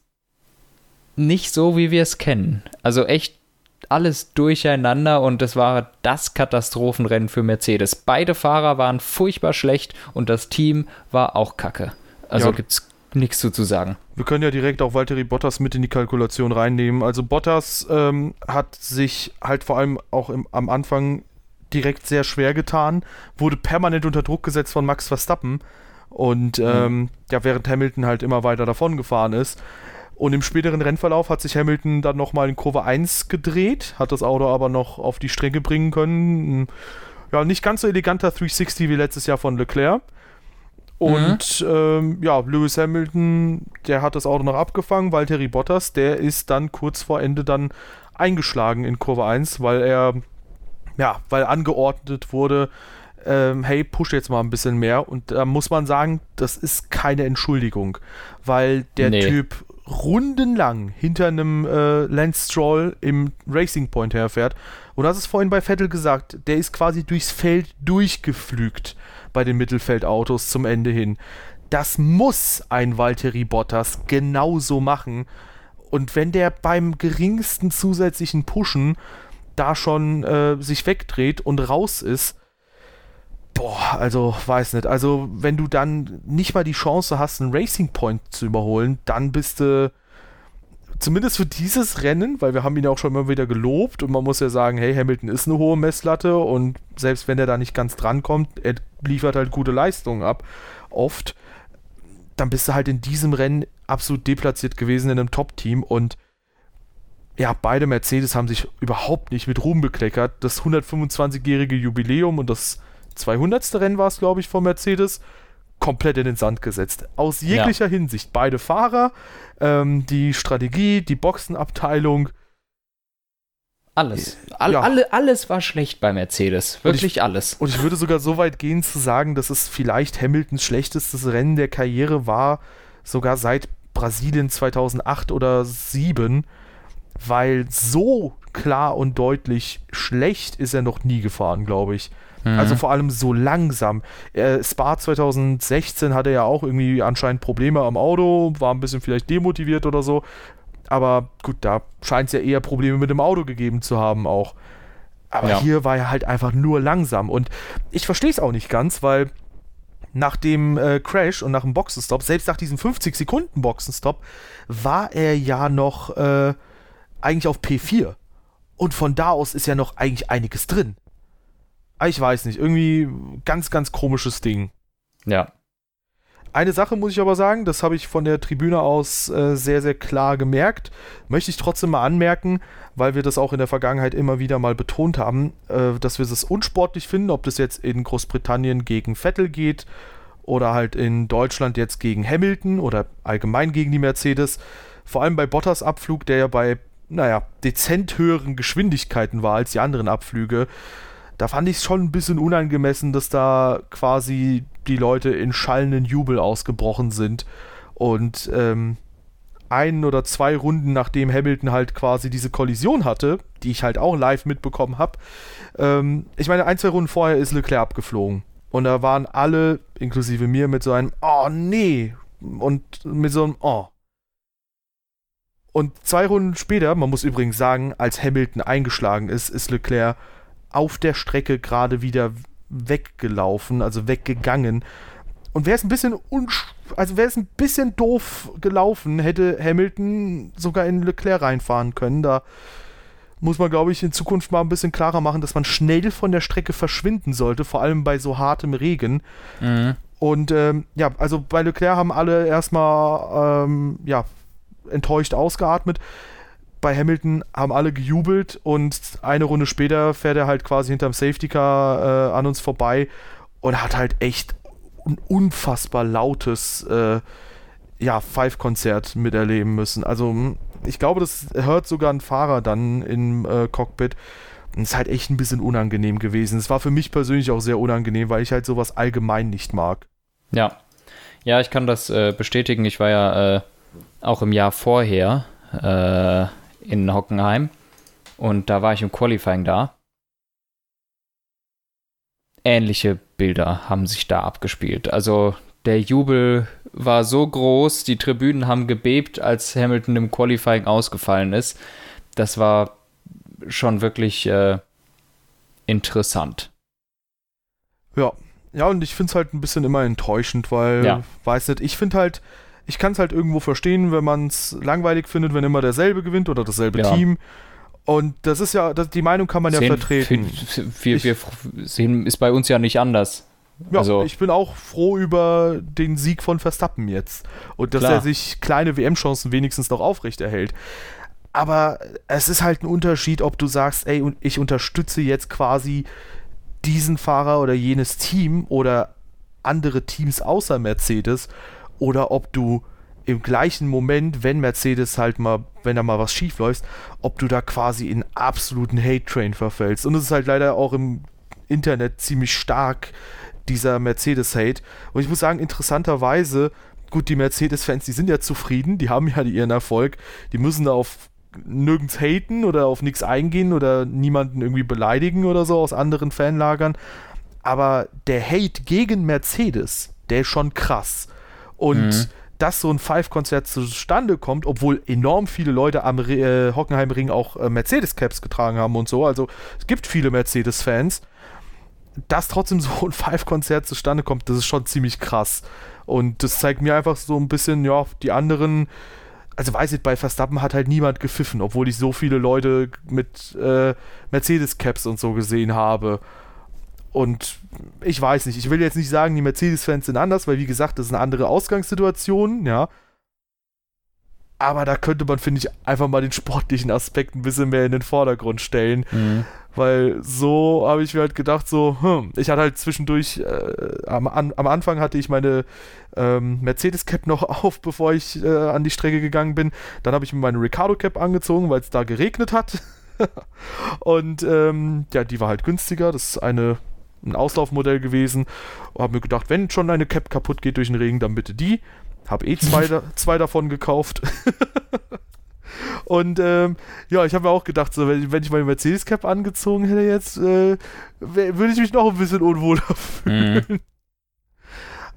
nicht so, wie wir es kennen. Also echt alles durcheinander und es war das Katastrophenrennen für Mercedes. Beide Fahrer waren furchtbar schlecht und das Team war auch kacke. Also ja. es nichts zu, zu sagen. Wir können ja direkt auch Valtteri Bottas mit in die Kalkulation reinnehmen. Also Bottas ähm, hat sich halt vor allem auch im, am Anfang direkt sehr schwer getan, wurde permanent unter Druck gesetzt von Max Verstappen und mhm. ähm, ja, während Hamilton halt immer weiter davon gefahren ist. Und im späteren Rennverlauf hat sich Hamilton dann nochmal in Kurve 1 gedreht, hat das Auto aber noch auf die Strecke bringen können. Ja, nicht ganz so eleganter 360 wie letztes Jahr von Leclerc. Und mhm. ähm, ja, Lewis Hamilton, der hat das Auto noch abgefangen. Valtteri Bottas, der ist dann kurz vor Ende dann eingeschlagen in Kurve 1, weil er, ja, weil angeordnet wurde, ähm, hey, push jetzt mal ein bisschen mehr. Und da muss man sagen, das ist keine Entschuldigung, weil der nee. Typ rundenlang hinter einem äh, Lance Stroll im Racing Point herfährt. Und das ist vorhin bei Vettel gesagt, der ist quasi durchs Feld durchgeflügt bei den Mittelfeldautos zum Ende hin. Das muss ein Valtteri Bottas genauso machen. Und wenn der beim geringsten zusätzlichen Pushen da schon äh, sich wegdreht und raus ist, boah, also weiß nicht. Also wenn du dann nicht mal die Chance hast, einen Racing Point zu überholen, dann bist du zumindest für dieses Rennen, weil wir haben ihn auch schon immer wieder gelobt und man muss ja sagen, hey, Hamilton ist eine hohe Messlatte und selbst wenn er da nicht ganz dran kommt, er liefert halt gute Leistungen ab, oft, dann bist du halt in diesem Rennen absolut deplatziert gewesen in einem Top-Team und ja, beide Mercedes haben sich überhaupt nicht mit Ruhm bekleckert. Das 125-jährige Jubiläum und das 200. Rennen war es, glaube ich, von Mercedes, komplett in den Sand gesetzt. Aus jeglicher ja. Hinsicht. Beide Fahrer, ähm, die Strategie, die Boxenabteilung. Alles. All, ja. alle, alles war schlecht bei Mercedes. Wirklich ich, alles. Und ich würde sogar so weit gehen zu sagen, dass es vielleicht Hamiltons schlechtestes Rennen der Karriere war, sogar seit Brasilien 2008 oder 2007, weil so klar und deutlich schlecht ist er noch nie gefahren, glaube ich. Mhm. Also vor allem so langsam. Äh, Spa 2016 hatte ja auch irgendwie anscheinend Probleme am Auto, war ein bisschen vielleicht demotiviert oder so. Aber gut, da scheint es ja eher Probleme mit dem Auto gegeben zu haben auch. Aber ja. hier war er halt einfach nur langsam. Und ich verstehe es auch nicht ganz, weil nach dem äh, Crash und nach dem Boxenstopp, selbst nach diesem 50 Sekunden Boxenstopp, war er ja noch äh, eigentlich auf P4. Und von da aus ist ja noch eigentlich einiges drin. Ah, ich weiß nicht, irgendwie ganz, ganz komisches Ding. Ja. Eine Sache muss ich aber sagen, das habe ich von der Tribüne aus äh, sehr, sehr klar gemerkt. Möchte ich trotzdem mal anmerken, weil wir das auch in der Vergangenheit immer wieder mal betont haben, äh, dass wir es unsportlich finden, ob das jetzt in Großbritannien gegen Vettel geht oder halt in Deutschland jetzt gegen Hamilton oder allgemein gegen die Mercedes. Vor allem bei Bottas Abflug, der ja bei, naja, dezent höheren Geschwindigkeiten war als die anderen Abflüge da fand ich es schon ein bisschen unangemessen, dass da quasi die Leute in schallenden Jubel ausgebrochen sind. Und ähm, ein oder zwei Runden nachdem Hamilton halt quasi diese Kollision hatte, die ich halt auch live mitbekommen habe, ähm, ich meine, ein, zwei Runden vorher ist Leclerc abgeflogen. Und da waren alle, inklusive mir, mit so einem Oh nee und mit so einem Oh. Und zwei Runden später, man muss übrigens sagen, als Hamilton eingeschlagen ist, ist Leclerc auf der Strecke gerade wieder weggelaufen, also weggegangen. Und wäre es ein bisschen also wäre es ein bisschen doof gelaufen, hätte Hamilton sogar in Leclerc reinfahren können. Da muss man, glaube ich, in Zukunft mal ein bisschen klarer machen, dass man schnell von der Strecke verschwinden sollte, vor allem bei so hartem Regen. Mhm. Und ähm, ja, also bei Leclerc haben alle erstmal ähm, ja, enttäuscht ausgeatmet bei Hamilton haben alle gejubelt und eine Runde später fährt er halt quasi hinterm Safety Car äh, an uns vorbei und hat halt echt ein unfassbar lautes äh, ja, Five-Konzert miterleben müssen. Also hm, ich glaube, das hört sogar ein Fahrer dann im äh, Cockpit. Es ist halt echt ein bisschen unangenehm gewesen. Es war für mich persönlich auch sehr unangenehm, weil ich halt sowas allgemein nicht mag. Ja. Ja, ich kann das äh, bestätigen. Ich war ja äh, auch im Jahr vorher äh, in Hockenheim und da war ich im Qualifying da. Ähnliche Bilder haben sich da abgespielt. Also der Jubel war so groß, die Tribünen haben gebebt, als Hamilton im Qualifying ausgefallen ist. Das war schon wirklich äh, interessant. Ja, ja, und ich finde es halt ein bisschen immer enttäuschend, weil, Ja. weiß nicht, ich finde halt, ich kann es halt irgendwo verstehen, wenn man es langweilig findet, wenn immer derselbe gewinnt oder dasselbe Ja. Team. Und das ist ja, das, die Meinung kann man ja Sehen- vertreten. Wir, Ich- wir sehen, ist bei uns ja nicht anders. Ja, also- ich bin auch froh über den Sieg von Verstappen jetzt. Und dass Klar. er sich kleine WM-Chancen wenigstens noch aufrechterhält. Aber es ist halt ein Unterschied, ob du sagst, ey, ich unterstütze jetzt quasi diesen Fahrer oder jenes Team oder andere Teams außer Mercedes oder ob du im gleichen Moment, wenn Mercedes halt mal, wenn da mal was schief läuft, ob du da quasi in absoluten Hate-Train verfällst. Und es ist halt leider auch im Internet ziemlich stark, dieser Mercedes-Hate. Und ich muss sagen, interessanterweise, gut, die Mercedes-Fans, die sind ja zufrieden, die haben ja ihren Erfolg, die müssen da auf nirgends haten oder auf nichts eingehen oder niemanden irgendwie beleidigen oder so aus anderen Fanlagern. Aber der Hate gegen Mercedes, der ist schon krass. Und Mhm. dass so ein Five-Konzert zustande kommt, obwohl enorm viele Leute am Re- äh, Hockenheimring auch äh, Mercedes-Caps getragen haben und so. Also es gibt viele Mercedes-Fans. Dass trotzdem [laughs] so ein Five-Konzert zustande kommt, das ist schon ziemlich krass. Und das zeigt mir einfach so ein bisschen, ja, die anderen. Also weiß ich, bei Verstappen hat halt niemand gepfiffen, obwohl ich so viele Leute mit äh, Mercedes-Caps und so gesehen habe. Und ich weiß nicht, ich will jetzt nicht sagen, die Mercedes-Fans sind anders, weil wie gesagt, das ist eine andere Ausgangssituation, ja. Aber da könnte man, finde ich, einfach mal den sportlichen Aspekt ein bisschen mehr in den Vordergrund stellen. Mhm. Weil so habe ich mir halt gedacht, so, hm, ich hatte halt zwischendurch, äh, am, an, am Anfang hatte ich meine ähm, Mercedes-Cap noch [laughs] auf, bevor ich äh, an die Strecke gegangen bin. Dann habe ich mir meine Ricardo-Cap angezogen, weil es da geregnet hat. [laughs] Und ähm, ja, die war halt günstiger. Das ist eine, ein Auslaufmodell gewesen. Und habe mir gedacht, wenn schon eine Cap kaputt geht durch den Regen, dann bitte die. Habe eh zwei, [laughs] da, zwei davon gekauft. [laughs] Und ähm, ja, ich habe mir auch gedacht, so, wenn, wenn ich meine Mercedes-Cap angezogen hätte jetzt, äh, würde ich mich noch ein bisschen unwohler fühlen. Mhm.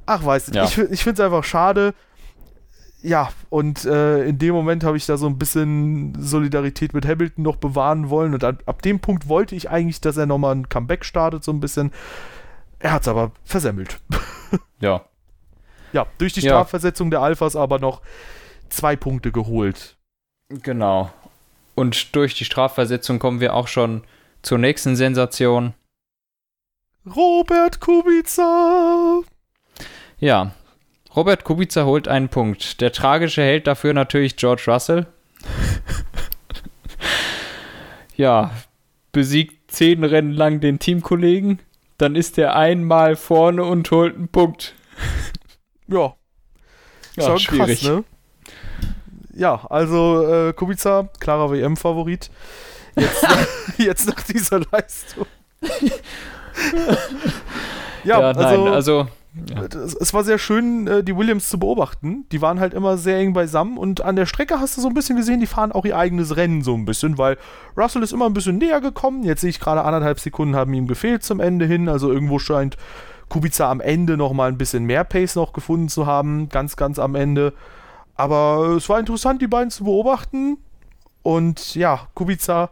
Ach, weiß nicht. Ja. Ich, ich finde es einfach schade. Ja, und äh, in dem Moment habe ich da so ein bisschen Solidarität mit Hamilton noch bewahren wollen. Und ab, ab dem Punkt wollte ich eigentlich, dass er nochmal ein Comeback startet, so ein bisschen. Er hat es aber versemmelt. [laughs] Ja. Ja, durch die Ja. Strafversetzung der Alphas aber noch zwei Punkte geholt. Genau. Und durch die Strafversetzung kommen wir auch schon zur nächsten Sensation. Robert Kubica! Ja, Robert Kubica holt einen Punkt. Der tragische Held dafür natürlich George Russell. [laughs] ja, besiegt zehn Rennen lang den Teamkollegen. Dann ist er einmal vorne und holt einen Punkt. [laughs] Ja, Ja, schon schwierig. krass, ne? Ja, also äh, Kubica, klarer WM-Favorit. Jetzt, [laughs] jetzt nach dieser Leistung. ja, Ja, nein, also, also ja. es, war sehr schön, äh, die Williams zu beobachten. Die waren halt immer sehr eng beisammen und an der Strecke hast du so ein bisschen gesehen, die fahren auch ihr eigenes Rennen so ein bisschen, weil Russell ist immer ein bisschen näher gekommen. Jetzt sehe ich gerade anderthalb Sekunden haben ihm gefehlt zum Ende hin. Also irgendwo scheint Kubica am Ende noch mal ein bisschen mehr Pace noch gefunden zu haben, ganz, ganz am Ende. Aber es war interessant, die beiden zu beobachten. Und ja, Kubica,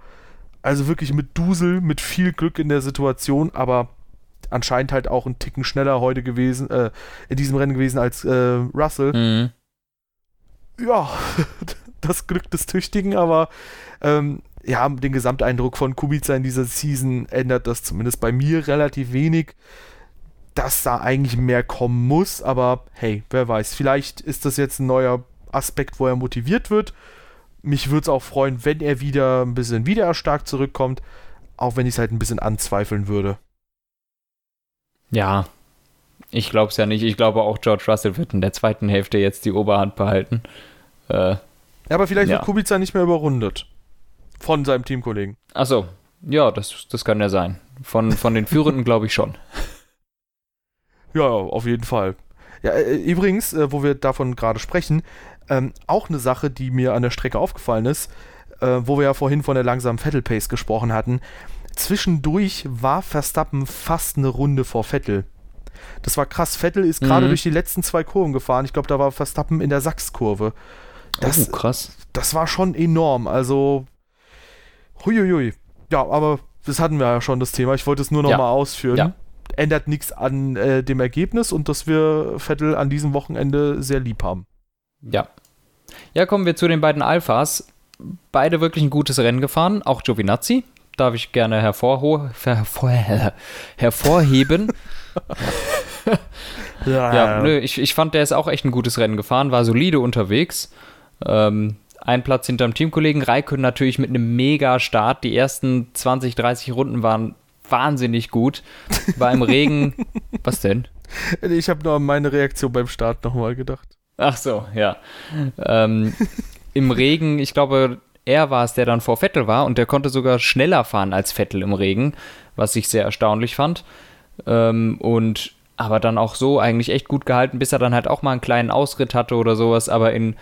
also wirklich mit Dusel, mit viel Glück in der Situation, aber anscheinend halt auch ein Ticken schneller heute gewesen, äh, in diesem Rennen gewesen als äh, Russell. Mhm. Ja, [laughs] das Glück des Tüchtigen, aber ähm, ja, den Gesamteindruck von Kubica in dieser Season ändert das zumindest bei mir relativ wenig. Dass da eigentlich mehr kommen muss, aber hey, wer weiß, vielleicht ist das jetzt ein neuer Aspekt, wo er motiviert wird. Mich würde es auch freuen, wenn er wieder ein bisschen wieder stark zurückkommt, auch wenn ich es halt ein bisschen anzweifeln würde. Ja, ich glaube es ja nicht. Ich glaube auch George Russell wird in der zweiten Hälfte jetzt die Oberhand behalten. Äh, Ja, aber vielleicht Ja. wird Kubica nicht mehr überrundet. Von seinem Teamkollegen. achso, ja, das, das kann ja sein. Von, von den Führenden glaube ich schon. [laughs] Ja, auf jeden Fall. Ja, äh, übrigens, äh, wo wir davon gerade sprechen, ähm, auch eine Sache, die mir an der Strecke aufgefallen ist, äh, wo wir ja vorhin von der langsamen Vettel-Pace gesprochen hatten. Zwischendurch war Verstappen fast eine Runde vor Vettel. Das war krass. Vettel ist gerade Mhm. durch die letzten zwei Kurven gefahren. Ich glaube, da war Verstappen in der Sachskurve. Das, oh, krass. das war schon enorm. Also, Huiuiui. Ja, aber das hatten wir ja schon, das Thema. Ich wollte es nur noch Ja. mal ausführen. Ja. Ändert nichts an äh, dem Ergebnis und dass wir Vettel an diesem Wochenende sehr lieb haben. Ja. Ja, kommen wir zu den beiden Alphas. Beide wirklich ein gutes Rennen gefahren, auch Giovinazzi. Darf ich gerne hervorho hervor [laughs] hervorheben. [laughs] Ja, nö, ich, ich fand, der ist auch echt ein gutes Rennen gefahren, war solide unterwegs. Ähm, ein Platz hinterm Teamkollegen. Raikön natürlich mit einem Mega-Start. Die ersten 20, 30 Runden waren wahnsinnig gut. War im Regen. [laughs] Was denn? Ich habe nur an meine Reaktion beim Start nochmal gedacht. Ach so, ja. Ähm, Im Regen, ich glaube, er war es, der dann vor Vettel war und der konnte sogar schneller fahren als Vettel im Regen, was ich sehr erstaunlich fand. Ähm, und aber dann auch so eigentlich echt gut gehalten, bis er dann halt auch mal einen kleinen Ausritt hatte oder sowas, aber in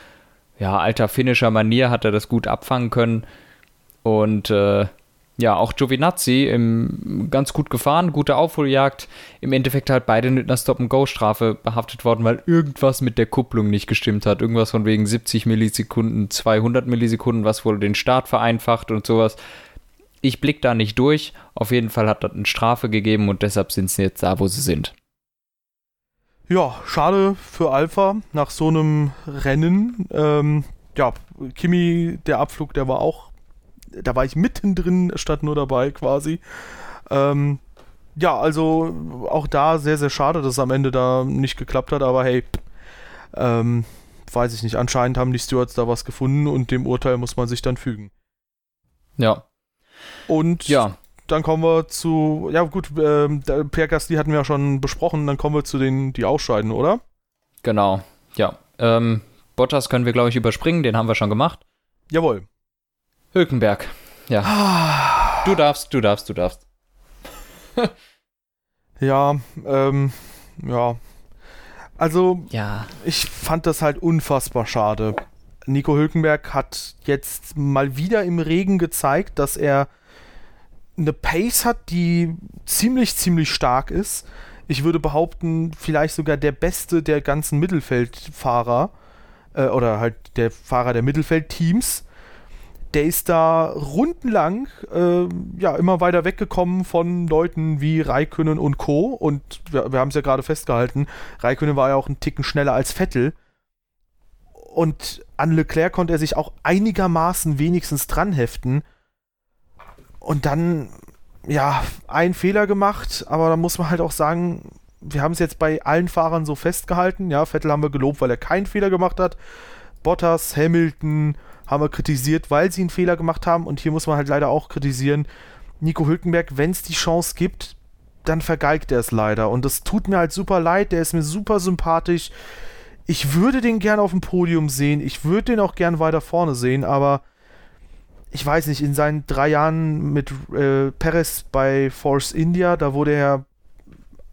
ja, alter finnischer Manier hat er das gut abfangen können. Und äh, ja, auch Giovinazzi im, ganz gut gefahren, gute Aufholjagd. Im Endeffekt halt beide mit einer Stop-and-Go-Strafe behaftet worden, weil irgendwas mit der Kupplung nicht gestimmt hat. Irgendwas von wegen 70 Millisekunden, 200 Millisekunden, was wohl den Start vereinfacht und sowas. Ich blick da nicht durch. Auf jeden Fall hat das eine Strafe gegeben und deshalb sind sie jetzt da, wo sie sind. Ja, schade für Alpha nach so einem Rennen. Ähm, ja, Kimi, der Abflug, der war auch, da war ich mittendrin statt nur dabei quasi. Ähm, ja, also auch da sehr, sehr schade, dass es am Ende da nicht geklappt hat, aber hey, ähm, weiß ich nicht, anscheinend haben die Stewards da was gefunden und dem Urteil muss man sich dann fügen. Ja. Und Ja, dann kommen wir zu, ja gut, ähm, Pierre Gasly hatten wir ja schon besprochen, dann kommen wir zu denen, die ausscheiden, oder? genau. Ja. Ähm, Bottas können wir, glaube ich, überspringen, den haben wir schon gemacht. Jawohl. Hülkenberg. Ja. Du darfst, du darfst, du darfst. [laughs] Ja, ähm, ja. Also, Ja. ich fand das halt unfassbar schade. Nico Hülkenberg hat jetzt mal wieder im Regen gezeigt, dass er eine Pace hat, die ziemlich, ziemlich stark ist. Ich würde behaupten, vielleicht sogar der beste der ganzen Mittelfeldfahrer äh, oder halt der Fahrer der Mittelfeldteams. Der ist da rundenlang äh, ja immer weiter weggekommen von Leuten wie Raikönnen und Co. Und wir, wir haben es ja gerade festgehalten, Raikönnen war ja auch einen Ticken schneller als Vettel. Und an Leclerc konnte er sich auch einigermaßen wenigstens dran heften. Und dann, ja, ein Fehler gemacht, aber da muss man halt auch sagen, wir haben es jetzt bei allen Fahrern so festgehalten. Ja, Vettel haben wir gelobt, weil er keinen Fehler gemacht hat. Bottas, Hamilton haben wir kritisiert, weil sie einen Fehler gemacht haben. Und hier muss man halt leider auch kritisieren, Nico Hülkenberg, wenn es die Chance gibt, dann vergeigt er es leider. Und das tut mir halt super leid, der ist mir super sympathisch. Ich würde den gern auf dem Podium sehen, ich würde den auch gern weiter vorne sehen, aber ich weiß nicht, in seinen drei Jahren mit äh, Perez bei Force India, da wurde er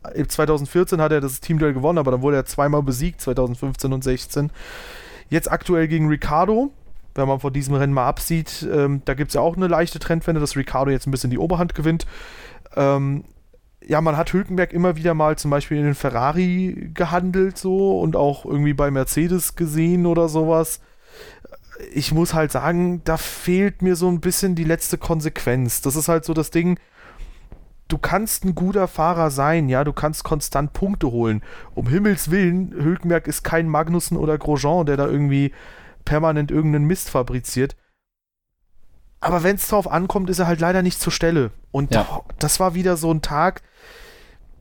2014 hat er das Teamduell gewonnen, aber dann wurde er zweimal besiegt, 2015 und 16. Jetzt aktuell gegen Ricardo, wenn man von diesem Rennen mal absieht, ähm, da gibt es ja auch eine leichte Trendwende, dass Ricardo jetzt ein bisschen die Oberhand gewinnt. Ähm, ja, man hat Hülkenberg immer wieder mal zum Beispiel in den Ferrari gehandelt so und auch irgendwie bei Mercedes gesehen oder sowas. Ich muss halt sagen, da fehlt mir so ein bisschen die letzte Konsequenz. Das ist halt so das Ding, du kannst ein guter Fahrer sein, ja, du kannst konstant Punkte holen. Um Himmels Willen, Hülkenberg ist kein Magnussen oder Grosjean, der da irgendwie permanent irgendeinen Mist fabriziert. Aber wenn es drauf ankommt, ist er halt leider nicht zur Stelle. Und Ja. das war wieder so ein Tag,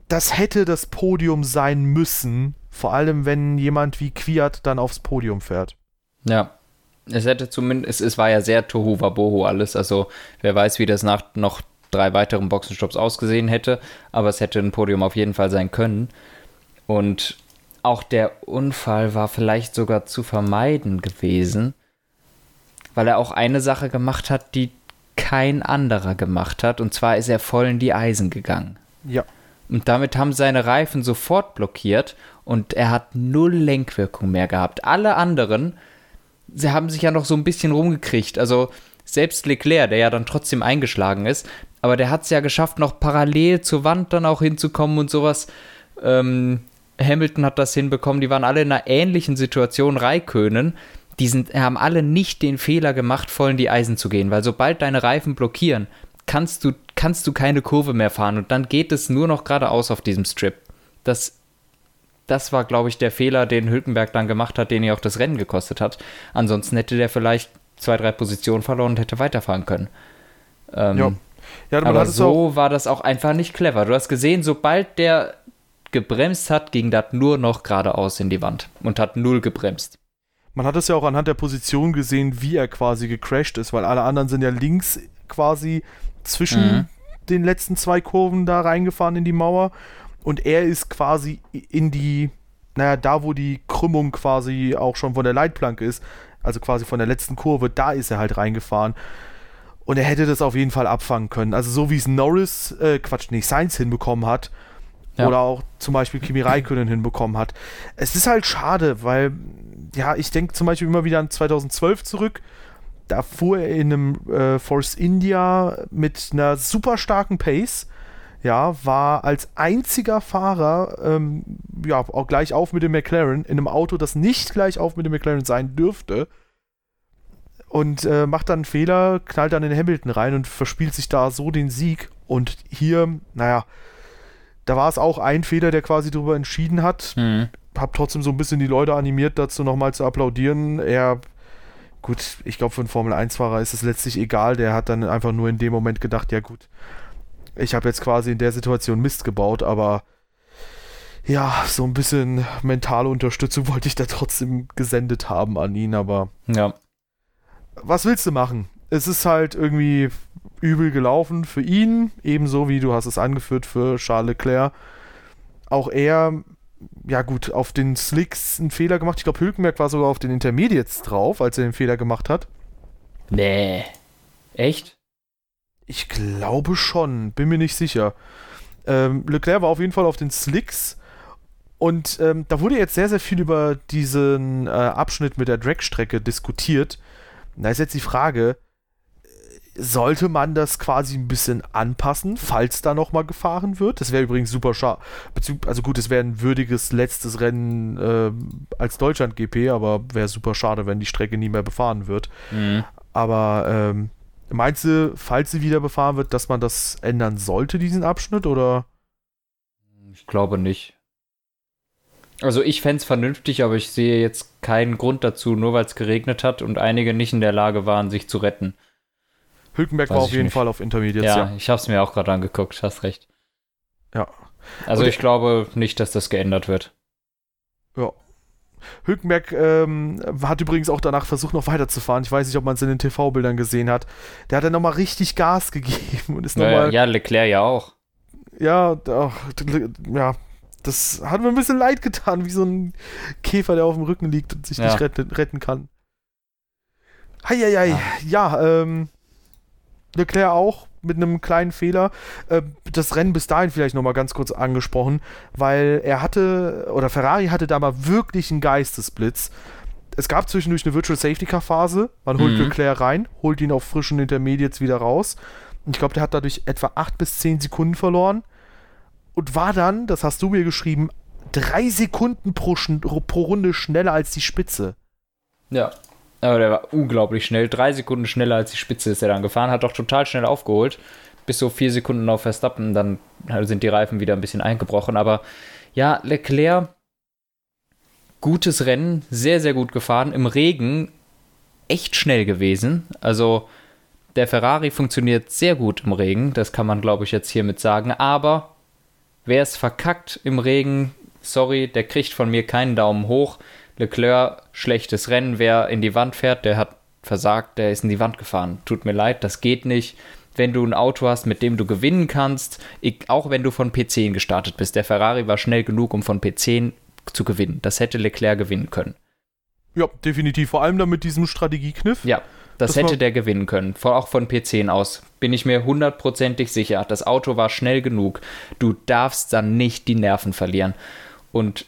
das hätte das Podium sein müssen. Vor allem, wenn jemand wie Quiat dann aufs Podium fährt. Ja. Es hätte zumindest, es, es war ja sehr Tohu Wabohu alles, also wer weiß, wie das nach noch drei weiteren Boxenstopps ausgesehen hätte, aber es hätte ein Podium auf jeden Fall sein können. Und auch der Unfall war vielleicht sogar zu vermeiden gewesen, weil er auch eine Sache gemacht hat, die kein anderer gemacht hat, und zwar ist er voll in die Eisen gegangen. Ja. Und damit haben seine Reifen sofort blockiert und er hat null Lenkwirkung mehr gehabt. Alle anderen, sie haben sich ja noch so ein bisschen rumgekriegt. Also selbst Leclerc, der ja dann trotzdem eingeschlagen ist, aber der hat es ja geschafft, noch parallel zur Wand dann auch hinzukommen und sowas. Ähm, Hamilton hat das hinbekommen, die waren alle in einer ähnlichen Situation. Raikönen, die sind, haben alle nicht den Fehler gemacht, voll in die Eisen zu gehen, weil sobald deine Reifen blockieren, kannst du, kannst du keine Kurve mehr fahren und dann geht es nur noch geradeaus auf diesem Strip. Das, das war, glaube ich, der Fehler, den Hülkenberg dann gemacht hat, den ihr auch das Rennen gekostet hat. Ansonsten hätte der vielleicht zwei, drei Positionen verloren und hätte weiterfahren können. Ähm, ja. Ja, aber so war das auch einfach nicht clever. Du hast gesehen, sobald der gebremst hat, ging das nur noch geradeaus in die Wand und hat null gebremst. Man hat es ja auch anhand der Position gesehen, wie er quasi gecrashed ist, weil alle anderen sind ja links quasi zwischen mhm. den letzten zwei Kurven da reingefahren in die Mauer und er ist quasi in die, naja, da wo die Krümmung quasi auch schon von der Leitplanke ist, also quasi von der letzten Kurve, da ist er halt reingefahren. Und er hätte das auf jeden Fall abfangen können. Also so wie es Norris, äh, Quatsch, nicht Sainz hinbekommen hat, ja. oder auch zum Beispiel Kimi Räikkönen hinbekommen hat. Es ist halt schade, weil, ja, ich denke zum Beispiel immer wieder an 2012 zurück. Da fuhr er in einem äh, Force India mit einer super starken Pace. Ja, war als einziger Fahrer, ähm, ja, auch gleich auf mit dem McLaren, in einem Auto, das nicht gleich auf mit dem McLaren sein dürfte. Und äh, macht dann einen Fehler, knallt dann in Hamilton rein und verspielt sich da so den Sieg. Und hier, naja, da war es auch ein Fehler, der quasi darüber entschieden hat. Mhm. Hab trotzdem so ein bisschen die Leute animiert, dazu nochmal zu applaudieren. Er, gut, ich glaube, für einen Formel-1-Fahrer ist es letztlich egal. Der hat dann einfach nur in dem Moment gedacht, ja gut, ich habe jetzt quasi in der Situation Mist gebaut, aber ja, so ein bisschen mentale Unterstützung [laughs] wollte ich da trotzdem gesendet haben an ihn, aber ja. Was willst du machen? Es ist halt irgendwie übel gelaufen für ihn, ebenso wie du hast es angeführt für Charles Leclerc. Auch er, ja gut, auf den Slicks einen Fehler gemacht. Ich glaube, Hülkenberg war sogar auf den Intermediates drauf, als er den Fehler gemacht hat. Nee. Echt? Ich glaube schon, bin mir nicht sicher. Ähm, Leclerc war auf jeden Fall auf den Slicks. Und ähm, da wurde jetzt sehr, sehr viel über diesen äh, Abschnitt mit der Dragstrecke diskutiert. Da ist jetzt die Frage, sollte man das quasi ein bisschen anpassen, falls da nochmal gefahren wird. Das wäre übrigens super schade. Also gut, es wäre ein würdiges letztes Rennen äh, als Deutschland-GP, aber wäre super schade, wenn die Strecke nie mehr befahren wird. Mhm. Aber ähm, meinst du, falls sie wieder befahren wird, dass man das ändern sollte, diesen Abschnitt, oder? Ich glaube nicht. Also ich fände es vernünftig, aber ich sehe jetzt keinen Grund dazu, nur weil es geregnet hat und einige nicht in der Lage waren, sich zu retten. Hülkenberg Weiß war auf jeden nicht. Fall auf Intermediates, ja. Ja, ich habe es mir auch gerade angeguckt, hast recht. Ja. Also und ich glaube nicht, dass das geändert wird. Ja. Hülkenberg ähm, hat übrigens auch danach versucht, noch weiterzufahren. Ich weiß nicht, ob man es in den TV-Bildern gesehen hat. Der hat dann nochmal richtig Gas [laughs] gegeben und ist nochmal. Ja, Leclerc ja auch. Ja, ach, ja, das hat mir ein bisschen leid getan, wie so ein Käfer, der auf dem Rücken liegt und sich ja. nicht retten, retten kann. Heieiei, ja, ja ähm, Leclerc auch mit einem kleinen Fehler. Äh, das Rennen bis dahin vielleicht nochmal ganz kurz angesprochen, weil er hatte, oder Ferrari hatte da mal wirklich einen Geistesblitz. Es gab zwischendurch eine Virtual Safety Car Phase. Man holt mhm. Leclerc rein, holt ihn auf frischen Intermediates wieder raus. Und ich glaube, der hat dadurch etwa 8 bis 10 Sekunden verloren. Und war dann, das hast du mir geschrieben, drei Sekunden pro, pro Runde schneller als die Spitze. Ja, aber der war unglaublich schnell. Drei Sekunden schneller als die Spitze ist er dann gefahren, hat doch total schnell aufgeholt. Bis so vier Sekunden auf Verstappen, dann sind die Reifen wieder ein bisschen eingebrochen. Aber ja, Leclerc, gutes Rennen, sehr, sehr gut gefahren. Im Regen echt schnell gewesen. Also der Ferrari funktioniert sehr gut im Regen, das kann man, glaube ich, jetzt hiermit sagen. Aber wer es verkackt im Regen, sorry, der kriegt von mir keinen Daumen hoch. Leclerc, schlechtes Rennen, wer in die Wand fährt, der hat versagt, der ist in die Wand gefahren. Tut mir leid, das geht nicht. Wenn du ein Auto hast, mit dem du gewinnen kannst, auch wenn du von P10 gestartet bist, der Ferrari war schnell genug, um von P10 zu gewinnen. Das hätte Leclerc gewinnen können. Ja, definitiv. Vor allem dann mit diesem Strategiekniff. Ja, das hätte der gewinnen können. Auch von P10 aus. Bin ich mir hundertprozentig sicher. Das Auto war schnell genug. Du darfst dann nicht die Nerven verlieren. Und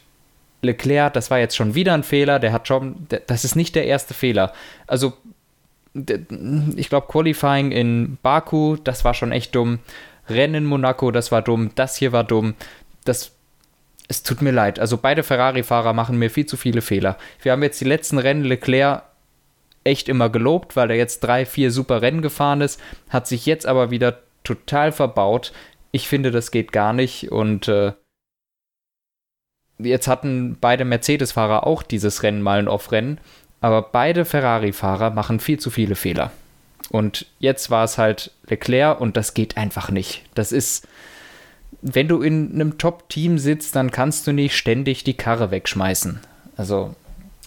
Leclerc, das war jetzt schon wieder ein Fehler, der hat schon, das ist nicht der erste Fehler. Also, ich glaube, Qualifying in Baku, das war schon echt dumm. Rennen in Monaco, das war dumm. Das hier war dumm. Das, es tut mir leid. Also, beide Ferrari-Fahrer machen mir viel zu viele Fehler. Wir haben jetzt die letzten Rennen Leclerc echt immer gelobt, weil er jetzt drei, vier super Rennen gefahren ist, hat sich jetzt aber wieder total verbaut. Ich finde, das geht gar nicht und äh, jetzt hatten beide Mercedes-Fahrer auch dieses Rennen mal ein Off-Rennen, aber beide Ferrari-Fahrer machen viel zu viele Fehler. Und jetzt war es halt Leclerc und das geht einfach nicht. Das ist, wenn du in einem Top-Team sitzt, dann kannst du nicht ständig die Karre wegschmeißen. Also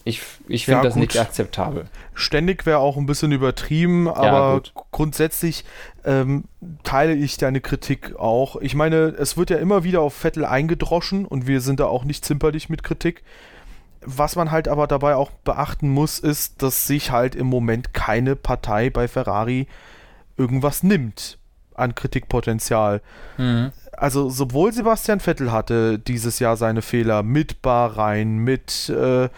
ich, ich finde ja, das gut. nicht akzeptabel. Ständig wäre auch ein bisschen übertrieben, aber ja, grundsätzlich ähm, teile ich deine Kritik auch. Ich meine, es wird ja immer wieder auf Vettel eingedroschen und wir sind da auch nicht zimperlich mit Kritik. Was man halt aber dabei auch beachten muss, ist, dass sich halt im Moment keine Partei bei Ferrari irgendwas nimmt an Kritikpotenzial. Mhm. Also sowohl Sebastian Vettel hatte dieses Jahr seine Fehler mit Bahrain, mit äh,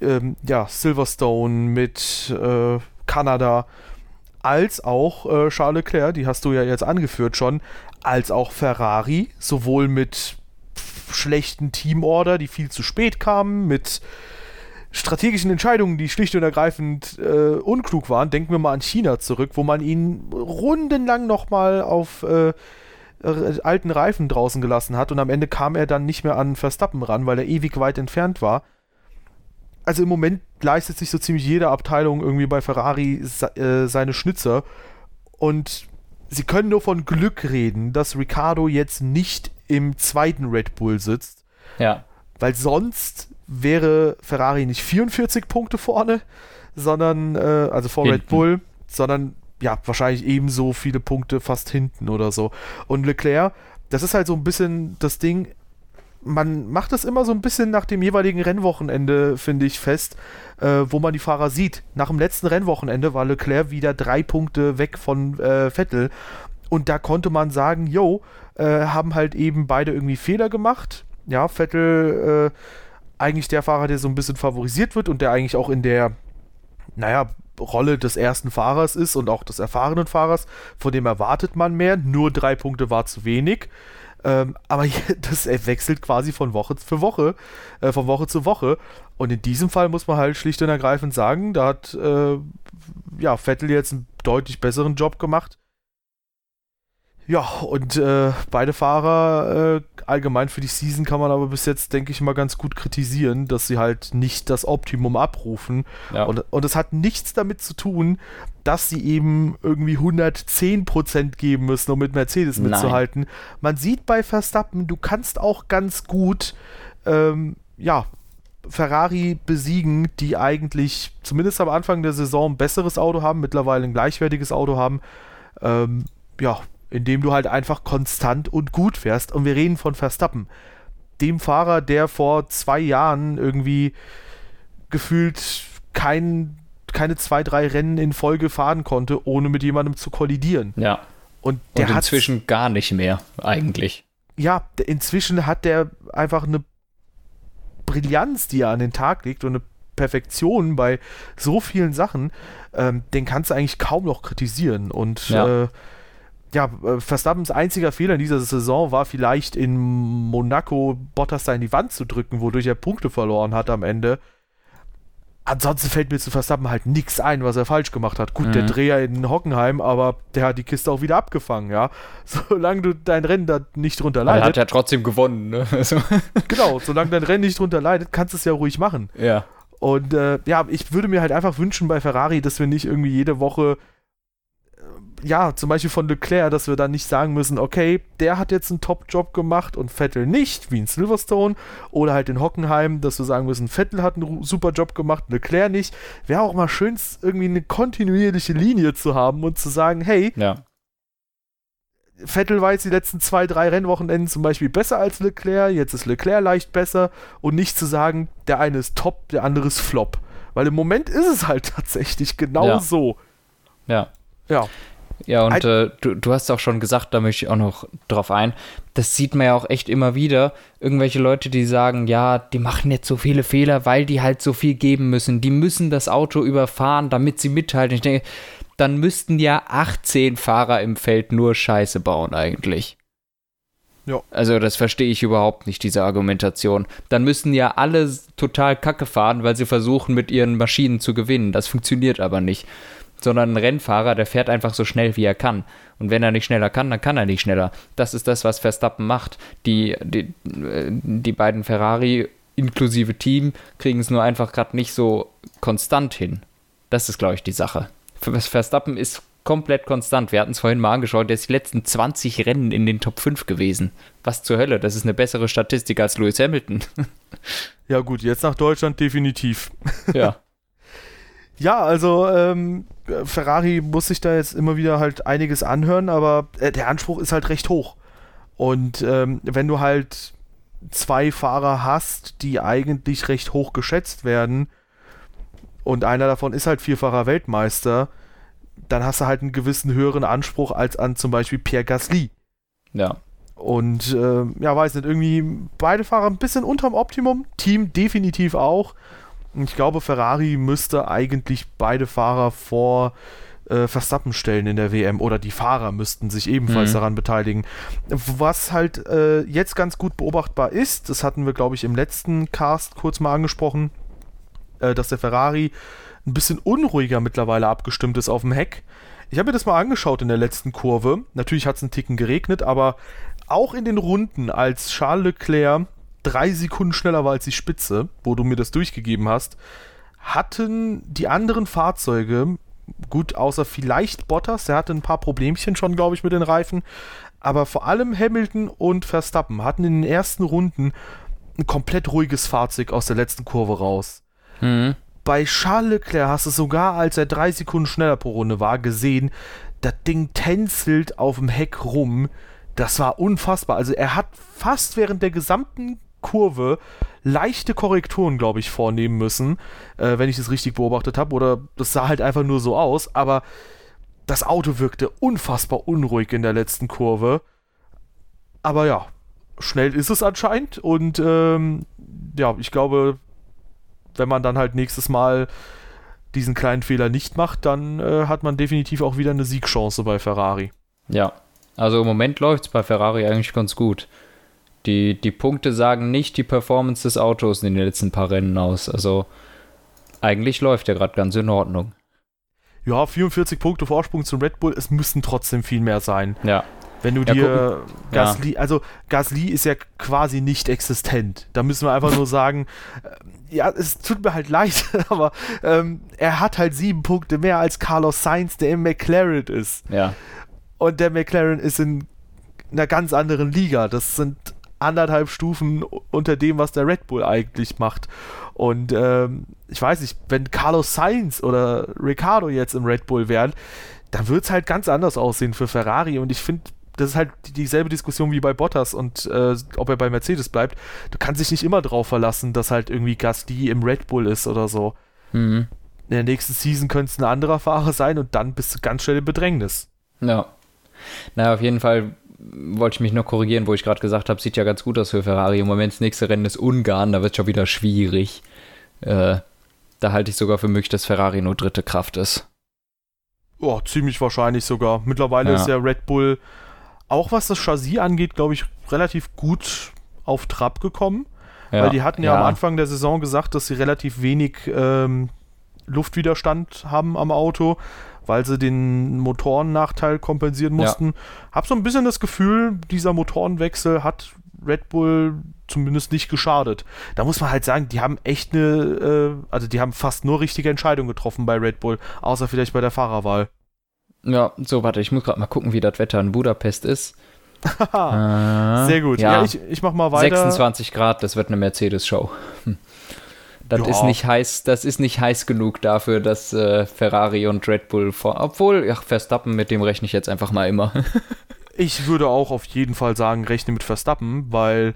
ähm, ja, Silverstone, mit äh, Kanada, als auch äh, Charles Leclerc, die hast du ja jetzt angeführt schon, als auch Ferrari, sowohl mit schlechten Teamorder, die viel zu spät kamen, mit strategischen Entscheidungen, die schlicht und ergreifend äh, unklug waren. Denken wir mal an China zurück, wo man ihn rundenlang nochmal auf äh, alten Reifen draußen gelassen hat und am Ende kam er dann nicht mehr an Verstappen ran, weil er ewig weit entfernt war also im Moment leistet sich so ziemlich jede Abteilung irgendwie bei Ferrari äh, seine Schnitzer. Und sie können nur von Glück reden, dass Ricardo jetzt nicht im zweiten Red Bull sitzt. Ja. Weil sonst wäre Ferrari nicht 44 Punkte vorne, sondern, äh, also vor hinten. Red Bull, sondern ja, wahrscheinlich ebenso viele Punkte fast hinten oder so. Und Leclerc, das ist halt so ein bisschen das Ding, man macht das immer so ein bisschen nach dem jeweiligen Rennwochenende, finde ich, fest, äh, wo man die Fahrer sieht. Nach dem letzten Rennwochenende war Leclerc wieder drei Punkte weg von äh, Vettel. Und da konnte man sagen, yo, äh, haben halt eben beide irgendwie Fehler gemacht. Ja, Vettel äh, eigentlich der Fahrer, der so ein bisschen favorisiert wird und der eigentlich auch in der, naja, Rolle des ersten Fahrers ist und auch des erfahrenen Fahrers, von dem erwartet man mehr. Nur drei Punkte war zu wenig. Ähm, aber [laughs] das wechselt quasi von Woche für Woche, äh, von Woche zu Woche. Und in diesem Fall muss man halt schlicht und ergreifend sagen, da hat äh, ja, Vettel jetzt einen deutlich besseren Job gemacht. Ja, und äh, beide Fahrer äh, allgemein für die Season kann man aber bis jetzt, denke ich mal, ganz gut kritisieren, dass sie halt nicht das Optimum abrufen. Ja. Und, und das hat nichts damit zu tun, dass sie eben irgendwie 110% geben müssen, um mit Mercedes Nein. mitzuhalten. Man sieht bei Verstappen, du kannst auch ganz gut, ähm, ja, Ferrari besiegen, die eigentlich zumindest am Anfang der Saison ein besseres Auto haben, mittlerweile ein gleichwertiges Auto haben. Ähm, ja, indem du halt einfach konstant und gut fährst. Und wir reden von Verstappen, dem Fahrer, der vor zwei Jahren irgendwie gefühlt kein, keine zwei, drei Rennen in Folge fahren konnte, ohne mit jemandem zu kollidieren. Ja. Und der und inzwischen gar nicht mehr, eigentlich. Ja, inzwischen hat der einfach eine Brillanz, die er an den Tag legt und eine Perfektion bei so vielen Sachen, ähm, den kannst du eigentlich kaum noch kritisieren. Und ja. äh, ja, äh, Verstappens einziger Fehler in dieser Saison war vielleicht in Monaco Bottas da in die Wand zu drücken, wodurch er Punkte verloren hat am Ende. Ansonsten fällt mir zu Verstappen halt nichts ein, was er falsch gemacht hat. Gut, mhm. der Dreher in Hockenheim, aber der hat die Kiste auch wieder abgefangen, ja. [laughs] Solange du dein Rennen da nicht drunter leidet. Er hat ja trotzdem gewonnen, ne? [laughs] Also. genau, solange dein Rennen nicht drunter leidet, kannst du es ja ruhig machen. Ja. Und äh, ja, ich würde mir halt einfach wünschen bei Ferrari, dass wir nicht irgendwie jede Woche ja, zum Beispiel von Leclerc, dass wir dann nicht sagen müssen, okay, der hat jetzt einen Top-Job gemacht und Vettel nicht, wie in Silverstone. Oder halt in Hockenheim, dass wir sagen müssen, Vettel hat einen super Job gemacht, Leclerc nicht. Wäre auch mal schön, irgendwie eine kontinuierliche Linie zu haben und zu sagen, hey, ja. Vettel war jetzt die letzten zwei, drei Rennwochenenden zum Beispiel besser als Leclerc, jetzt ist Leclerc leicht besser und nicht zu sagen, der eine ist top, der andere ist flop. Weil im Moment ist es halt [laughs] tatsächlich genau ja. so. Ja. Ja. Ja, und äh, du, du hast auch schon gesagt, da möchte ich auch noch drauf ein, das sieht man ja auch echt immer wieder. Irgendwelche Leute, die sagen, ja, die machen jetzt so viele Fehler, weil die halt so viel geben müssen. Die müssen das Auto überfahren, damit sie mithalten. Ich denke, dann müssten ja 18 Fahrer im Feld nur Scheiße bauen eigentlich. Ja. Also das verstehe ich überhaupt nicht, diese Argumentation. Dann müssen ja alle total Kacke fahren, weil sie versuchen, mit ihren Maschinen zu gewinnen. Das funktioniert aber nicht. Sondern ein Rennfahrer, der fährt einfach so schnell, wie er kann. Und wenn er nicht schneller kann, dann kann er nicht schneller. Das ist das, was Verstappen macht. Die, die, die beiden Ferrari inklusive Team kriegen es nur einfach gerade nicht so konstant hin. Das ist, glaube ich, die Sache. Verstappen ist komplett konstant. Wir hatten es vorhin mal angeschaut, der ist die letzten 20 Rennen in den Top 5 gewesen. Was zur Hölle, das ist eine bessere Statistik als Lewis Hamilton. [laughs] ja gut, jetzt nach Deutschland definitiv. Ja. Ja, also ähm, Ferrari muss sich da jetzt immer wieder halt einiges anhören, aber äh, der Anspruch ist halt recht hoch. Und ähm, wenn du halt zwei Fahrer hast, die eigentlich recht hoch geschätzt werden, und einer davon ist halt vierfacher Weltmeister, dann hast du halt einen gewissen höheren Anspruch als an zum Beispiel Pierre Gasly. Ja. Und äh, ja, weiß nicht, irgendwie beide Fahrer ein bisschen unterm Optimum, Team definitiv auch. Ich glaube, Ferrari müsste eigentlich beide Fahrer vor äh, Verstappen stellen in der WM oder die Fahrer müssten sich ebenfalls mhm. daran beteiligen. Was halt äh, jetzt ganz gut beobachtbar ist, das hatten wir, glaube ich, im letzten Cast kurz mal angesprochen, äh, dass der Ferrari ein bisschen unruhiger mittlerweile abgestimmt ist auf dem Heck. Ich habe mir das mal angeschaut in der letzten Kurve. Natürlich hat es einen Ticken geregnet, aber auch in den Runden, als Charles Leclerc drei Sekunden schneller war als die Spitze, wo du mir das durchgegeben hast, hatten die anderen Fahrzeuge, gut, außer vielleicht Bottas, der hatte ein paar Problemchen schon, glaube ich, mit den Reifen, aber vor allem Hamilton und Verstappen hatten in den ersten Runden ein komplett ruhiges Fahrzeug aus der letzten Kurve raus. Mhm bei Charles Leclerc hast du sogar, als er drei Sekunden schneller pro Runde war, gesehen, das Ding tänzelt auf dem Heck rum. Das war unfassbar. Also er hat fast während der gesamten Kurve leichte Korrekturen, glaube ich, vornehmen müssen, äh, wenn ich das richtig beobachtet habe. Oder das sah halt einfach nur so aus. Aber das Auto wirkte unfassbar unruhig in der letzten Kurve. Aber ja, schnell ist es anscheinend. Und ähm, ja, ich glaube, wenn man dann halt nächstes Mal diesen kleinen Fehler nicht macht, dann äh, hat man definitiv auch wieder eine Siegchance bei Ferrari. Ja, also im Moment läuft es bei Ferrari eigentlich ganz gut. Die, die Punkte sagen nicht die Performance des Autos in den letzten paar Rennen aus. Also eigentlich läuft der gerade ganz in Ordnung. Ja, 44 Punkte Vorsprung zum Red Bull, es müssten trotzdem viel mehr sein. Ja. Wenn du ja, dir Gasly, ja. also Gasly ist ja quasi nicht existent. Da müssen wir einfach nur sagen, ja, es tut mir halt leid, [laughs] aber ähm, er hat halt sieben Punkte mehr als Carlos Sainz, der im McLaren ist. Ja. Und der McLaren ist in einer ganz anderen Liga. Das sind anderthalb Stufen unter dem, was der Red Bull eigentlich macht. Und ähm, ich weiß nicht, wenn Carlos Sainz oder Ricardo jetzt im Red Bull wären, dann wird es halt ganz anders aussehen für Ferrari. Und ich finde, das ist halt dieselbe Diskussion wie bei Bottas und äh, ob er bei Mercedes bleibt. Du kannst dich nicht immer drauf verlassen, dass halt irgendwie Gasly im Red Bull ist oder so. Mhm. In der nächsten Season könnte es ein anderer Fahrer sein und dann bist du ganz schnell im Bedrängnis. Ja. Na, auf jeden Fall wollte ich mich noch korrigieren, wo ich gerade gesagt habe, sieht ja ganz gut aus für Ferrari. Im Moment das nächste Rennen ist Ungarn, da wird es schon wieder schwierig. Äh, da halte ich sogar für möglich, dass Ferrari nur dritte Kraft ist. Oh, ziemlich wahrscheinlich sogar. Mittlerweile ja. ist ja Red Bull auch was das Chassis angeht, glaube ich, relativ gut auf Trab gekommen. Ja, weil die hatten ja, ja, am Anfang der Saison gesagt, dass sie relativ wenig ähm, Luftwiderstand haben am Auto, weil sie den Motorennachteil kompensieren mussten. Ja. Hab so ein bisschen das Gefühl, dieser Motorenwechsel hat Red Bull zumindest nicht geschadet. Da muss man halt sagen, die haben echt eine, äh, also die haben fast nur richtige Entscheidungen getroffen bei Red Bull, außer vielleicht bei der Fahrerwahl. Ja, so, warte, ich muss gerade mal gucken, wie das Wetter in Budapest ist. äh, [laughs] Sehr gut. Ja, ja, ich, ich mach mal weiter. 26 Grad, das wird eine Mercedes-Show. Das ja. ist nicht heiß, das ist nicht heiß genug dafür, dass äh, Ferrari und Red Bull vor. Obwohl, ja, Verstappen, mit dem rechne ich jetzt einfach mal immer. [laughs] ich würde auch auf jeden Fall sagen, rechne mit Verstappen, weil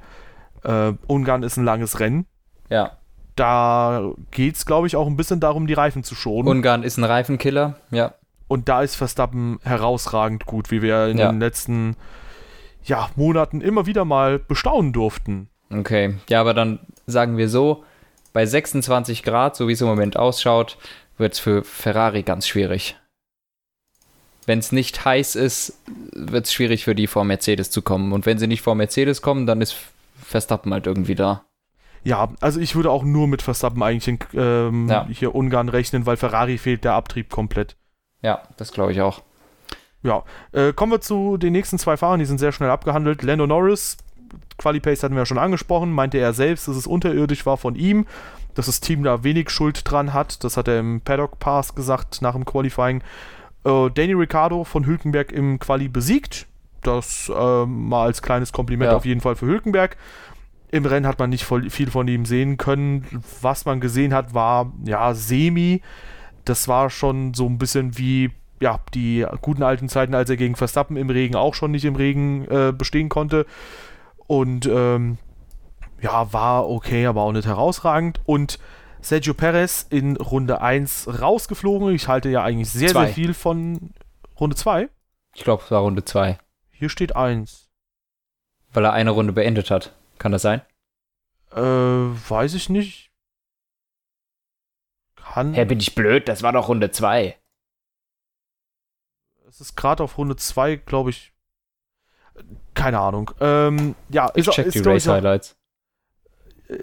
äh, Ungarn ist ein langes Rennen. Ja. Da geht es, glaube ich, auch ein bisschen darum, die Reifen zu schonen. Ungarn ist ein Reifenkiller, ja. Und da ist Verstappen herausragend gut, wie wir in ja. den letzten ja, Monaten immer wieder mal bestaunen durften. Okay, ja, aber dann sagen wir so, bei 26 Grad, so wie es im Moment ausschaut, wird es für Ferrari ganz schwierig. wenn es nicht heiß ist, wird es schwierig für die vor Mercedes zu kommen. Und wenn sie nicht vor Mercedes kommen, dann ist Verstappen halt irgendwie da. Ja, also ich würde auch nur mit Verstappen eigentlich in, ähm, ja. hier Ungarn rechnen, weil Ferrari fehlt der Abtrieb komplett. Ja, das glaube ich auch. Ja, äh, kommen wir zu den nächsten zwei Fahrern, die sind sehr schnell abgehandelt. Lando Norris, Qualipace hatten wir ja schon angesprochen, meinte er selbst, dass es unterirdisch war von ihm, dass das Team da wenig Schuld dran hat. Das hat er im Paddock Pass gesagt nach dem Qualifying. Äh, Danny Ricciardo von Hülkenberg im Quali besiegt. Das äh, mal als kleines Kompliment ja. auf jeden Fall für Hülkenberg. Im Rennen hat man nicht viel von ihm sehen können. Was man gesehen hat, war ja semi. Das war schon so ein bisschen wie ja, die guten alten Zeiten, als er gegen Verstappen im Regen auch schon nicht im Regen äh, bestehen konnte. Und ähm, ja, war okay, aber auch nicht herausragend. Und Sergio Perez in Runde 1 rausgeflogen. Ich halte ja eigentlich sehr, zwei. sehr viel von Runde 2. Ich glaube, es war Runde 2. Hier steht 1. Weil er eine Runde beendet hat. Kann das sein? Äh, weiß ich nicht. Kann. Hä, bin ich blöd? Das war doch Runde 2. Es ist gerade auf Runde 2, glaube ich. Keine Ahnung. Ähm, ja, ich ist, check ist, die Race Highlights.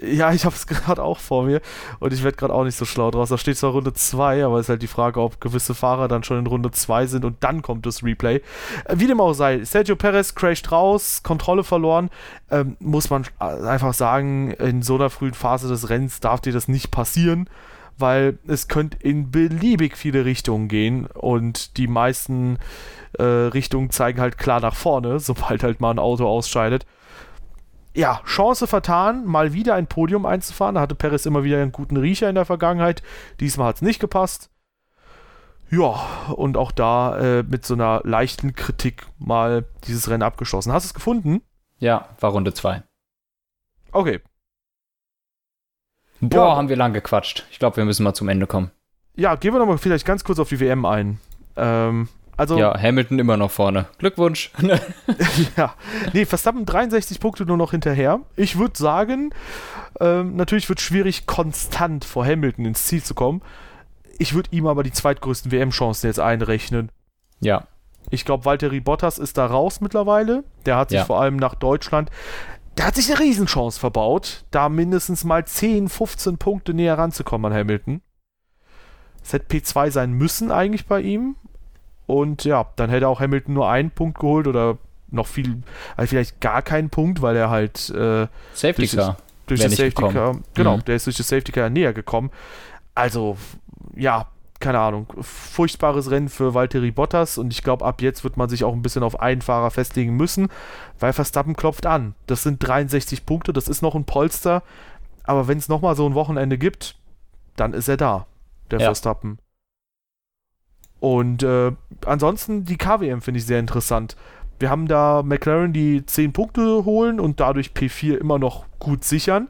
Ja, ich habe es [laughs] gerade auch vor mir und ich werde gerade auch nicht so schlau draus. Da steht zwar Runde 2, aber es ist halt die Frage, ob gewisse Fahrer dann schon in Runde 2 sind und dann kommt das Replay. Äh, wie dem auch sei, Sergio Perez crasht raus, Kontrolle verloren. Ähm, muss man einfach sagen, in so einer frühen Phase des Rennens darf dir das nicht passieren, weil es könnte in beliebig viele Richtungen gehen und die meisten äh, Richtungen zeigen halt klar nach vorne, [laughs] sobald halt mal ein Auto ausscheidet ja, Chance vertan, mal wieder ein Podium einzufahren. Da hatte Perez immer wieder einen guten Riecher in der Vergangenheit. Diesmal hat es nicht gepasst. Ja, und auch da äh, mit so einer leichten Kritik mal dieses Rennen abgeschlossen. Hast du es gefunden? Ja, war Runde 2. Okay. Boah, ja. haben wir lang gequatscht. Ich glaube, wir müssen mal zum Ende kommen. Ja, gehen wir nochmal vielleicht ganz kurz auf die WM ein. Ähm, also, ja, Hamilton immer noch vorne. Glückwunsch. [laughs] [laughs] ja, nee, Verstappen 63 Punkte nur noch hinterher. Ich würde sagen, ähm, natürlich wird es schwierig, konstant vor Hamilton ins Ziel zu kommen. Ich würde ihm aber die zweitgrößten WM-Chancen jetzt einrechnen. Ja. Ich glaube, Valtteri Bottas ist da raus mittlerweile. Der hat sich ja. vor allem nach Deutschland. Der hat sich eine Riesenchance verbaut, da mindestens mal 10, 15 Punkte näher ranzukommen an Hamilton. Es hätte P2 sein müssen eigentlich bei ihm, und ja, dann hätte auch Hamilton nur einen Punkt geholt oder noch viel, also vielleicht gar keinen Punkt, weil er halt äh, Safety durch, Car. Durch das Safety gekommen. Car, genau, mhm. der ist durch das Safety Car näher gekommen. Also, ja, keine Ahnung, furchtbares Rennen für Valtteri Bottas und ich glaube, ab jetzt wird man sich auch ein bisschen auf einen Fahrer festlegen müssen, weil Verstappen klopft an. Das sind 63 Punkte, das ist noch ein Polster, aber wenn es nochmal so ein Wochenende gibt, dann ist er da, der ja. Verstappen. Und äh, ansonsten die KWM finde ich sehr interessant. Wir haben da McLaren, die 10 Punkte holen und dadurch P4 immer noch gut sichern.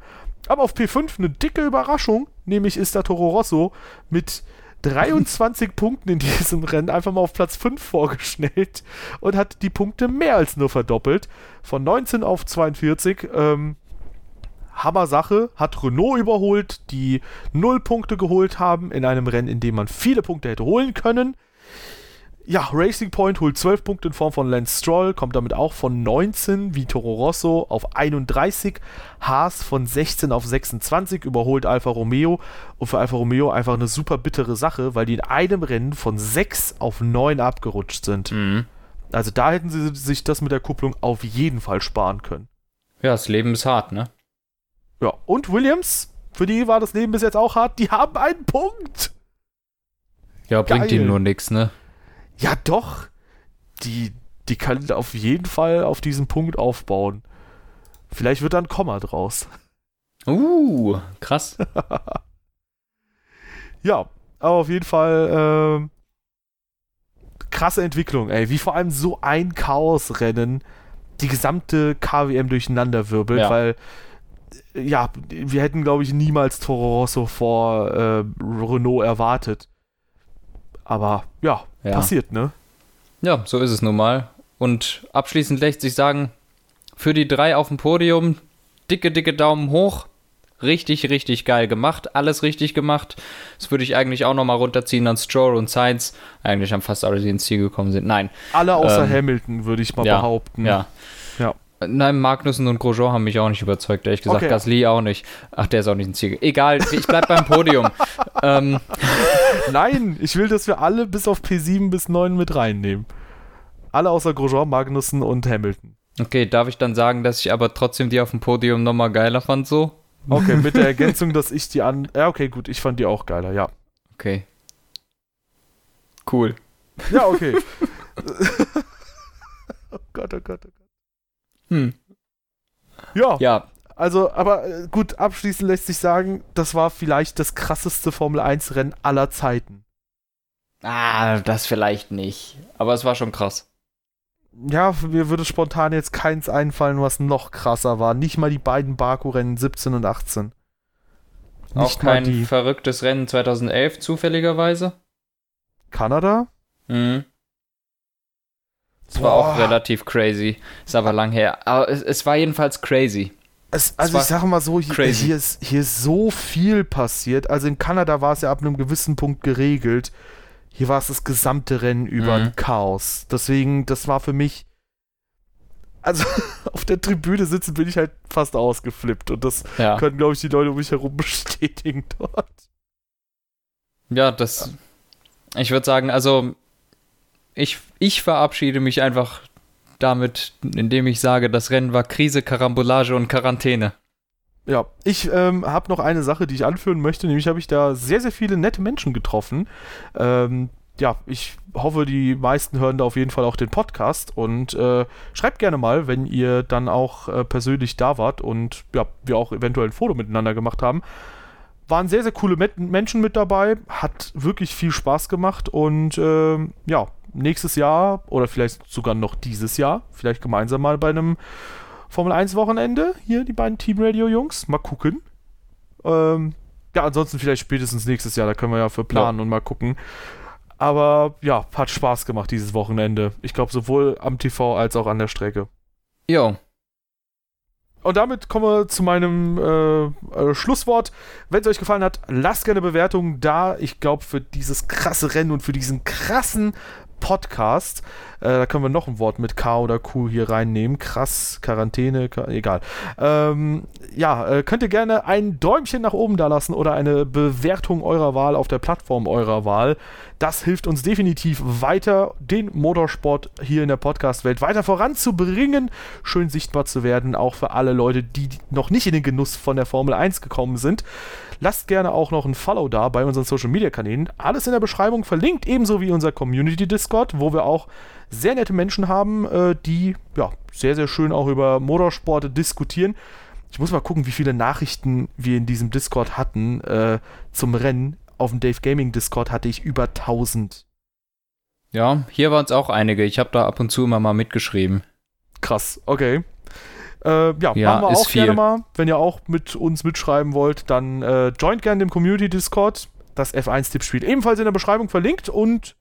Aber auf P5 eine dicke Überraschung, nämlich ist da Toro Rosso mit 23 Punkten in diesem Rennen einfach mal auf Platz 5 vorgeschnellt und hat die Punkte mehr als nur verdoppelt. Von 19 auf 42. Ähm, Hammer Sache, hat Renault überholt, die 0 Punkte geholt haben in einem Rennen, in dem man viele Punkte hätte holen können. Ja, Racing Point holt 12 Punkte in Form von Lance Stroll, kommt damit auch von 19 wie Toro Rosso auf 31. Haas von 16 auf 26 überholt Alfa Romeo. Und für Alfa Romeo einfach eine super bittere Sache, weil die in einem Rennen von 6 auf 9 abgerutscht sind. Mhm. Also da hätten sie sich das mit der Kupplung auf jeden Fall sparen können. Ja, das Leben ist hart, ne? Ja, und Williams, für die war das Leben bis jetzt auch hart, die haben einen Punkt. Ja, bringt Geil. ihm nur nichts, ne? Ja, doch. Die, die kann auf jeden Fall auf diesen Punkt aufbauen. Vielleicht wird da ein Komma draus. Uh, krass. [laughs] ja, aber auf jeden Fall äh, krasse Entwicklung, ey. Wie vor allem so ein Chaosrennen die gesamte KWM durcheinander wirbelt, ja. weil ja, wir hätten, glaube ich, niemals Toro Rosso vor äh, Renault erwartet. Aber ja, ja, passiert, ne? Ja, so ist es nun mal. Und abschließend lässt sich sagen, für die drei auf dem Podium, dicke, dicke Daumen hoch. Richtig, richtig geil gemacht. Alles richtig gemacht. Das würde ich eigentlich auch nochmal runterziehen an Stroll und Sainz. Eigentlich haben fast alle, die ins Ziel gekommen sind. Nein. Alle außer ähm, Hamilton, würde ich mal ja, behaupten. Ja. Nein, Magnussen und Grosjean haben mich auch nicht überzeugt, ehrlich gesagt. Okay. Gasly auch nicht. Ach, der ist auch nicht ins Ziel. Egal, ich bleib beim Podium. [laughs] ähm. Nein, ich will, dass wir alle bis auf P7 bis 9 mit reinnehmen. Alle außer Grosjean, Magnussen und Hamilton. Okay, darf ich dann sagen, dass ich aber trotzdem die auf dem Podium nochmal geiler fand, so? Okay, mit der [laughs] Ergänzung, dass ich die an. Ja, okay, gut, ich fand die auch geiler, ja. Okay. Cool. Ja, okay. [laughs] oh Gott, oh Gott, oh Gott. Hm. Ja. Ja. Also, aber äh, gut, abschließend lässt sich sagen, das war vielleicht das krasseste Formel 1-Rennen aller Zeiten. Ah, das vielleicht nicht. Aber es war schon krass. Ja, mir würde spontan jetzt keins einfallen, was noch krasser war. Nicht mal die beiden Baku-Rennen 17 und 18. Nicht Auch kein die... verrücktes Rennen 2011 zufälligerweise? Kanada? Mhm. Es war auch relativ crazy. Ist aber lang her. Aber es, es war jedenfalls crazy. Es, also es ich sage mal so, hier, hier, ist, hier ist so viel passiert. Also in Kanada war es ja ab einem gewissen Punkt geregelt. Hier war es das gesamte Rennen über mhm. ein Chaos. Deswegen, das war für mich. Also [laughs] auf der Tribüne sitzen bin ich halt fast ausgeflippt. Und das ja. können, glaube ich, die Leute um mich herum [laughs] bestätigen dort. Ja, das. Ich würde sagen, also ich, ich verabschiede mich einfach damit, indem ich sage, das Rennen war Krise, Karambolage und Quarantäne. Ja, ich ähm, habe noch eine Sache, die ich anführen möchte, nämlich habe ich da sehr, sehr viele nette Menschen getroffen. Ähm, ja, ich hoffe, die meisten hören da auf jeden Fall auch den Podcast und äh, schreibt gerne mal, wenn ihr dann auch äh, persönlich da wart und ja, wir auch eventuell ein Foto miteinander gemacht haben. Waren sehr, sehr coole Menschen mit dabei, hat wirklich viel Spaß gemacht und äh, ja, nächstes Jahr oder vielleicht sogar noch dieses Jahr, vielleicht gemeinsam mal bei einem Formel 1 Wochenende. Hier die beiden Team Radio Jungs. Mal gucken. Ähm, ja, ansonsten vielleicht spätestens nächstes Jahr. Da können wir ja für planen ja. und mal gucken. Aber ja, hat Spaß gemacht dieses Wochenende. Ich glaube sowohl am TV als auch an der Strecke. Jo. Und damit kommen wir zu meinem äh, äh, Schlusswort. Wenn es euch gefallen hat, lasst gerne Bewertungen da. Ich glaube, für dieses krasse Rennen und für diesen krassen Podcast. Äh, da können wir noch ein Wort mit K oder Q hier reinnehmen. Krass, Quarantäne, egal. Ähm, ja, äh, könnt ihr gerne ein Däumchen nach oben da lassen oder eine Bewertung eurer Wahl auf der Plattform eurer Wahl. Das hilft uns definitiv weiter, den Motorsport hier in der Podcast-Welt weiter voranzubringen, schön sichtbar zu werden, auch für alle Leute, die noch nicht in den Genuss von der Formel 1 gekommen sind. Lasst gerne auch noch ein Follow da bei unseren Social Media Kanälen. Alles in der Beschreibung verlinkt, ebenso wie unser Community Discord, wo wir auch sehr nette Menschen haben, äh, die ja sehr, sehr schön auch über Motorsport diskutieren. Ich muss mal gucken, wie viele Nachrichten wir in diesem Discord hatten äh, zum Rennen. Auf dem Dave Gaming Discord hatte ich über 1000. Ja, hier waren es auch einige. Ich habe da ab und zu immer mal mitgeschrieben. Krass, okay. Äh, ja, ja, machen wir auch viel. gerne mal. Wenn ihr auch mit uns mitschreiben wollt, dann äh, joint gerne dem Community Discord. Das F1-Tippspiel ebenfalls in der Beschreibung verlinkt und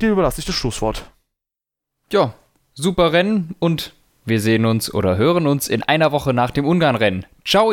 dir überlasse ich das Schlusswort. Ja, super Rennen und wir sehen uns oder hören uns in einer Woche nach dem Ungarn-Rennen. Ciao!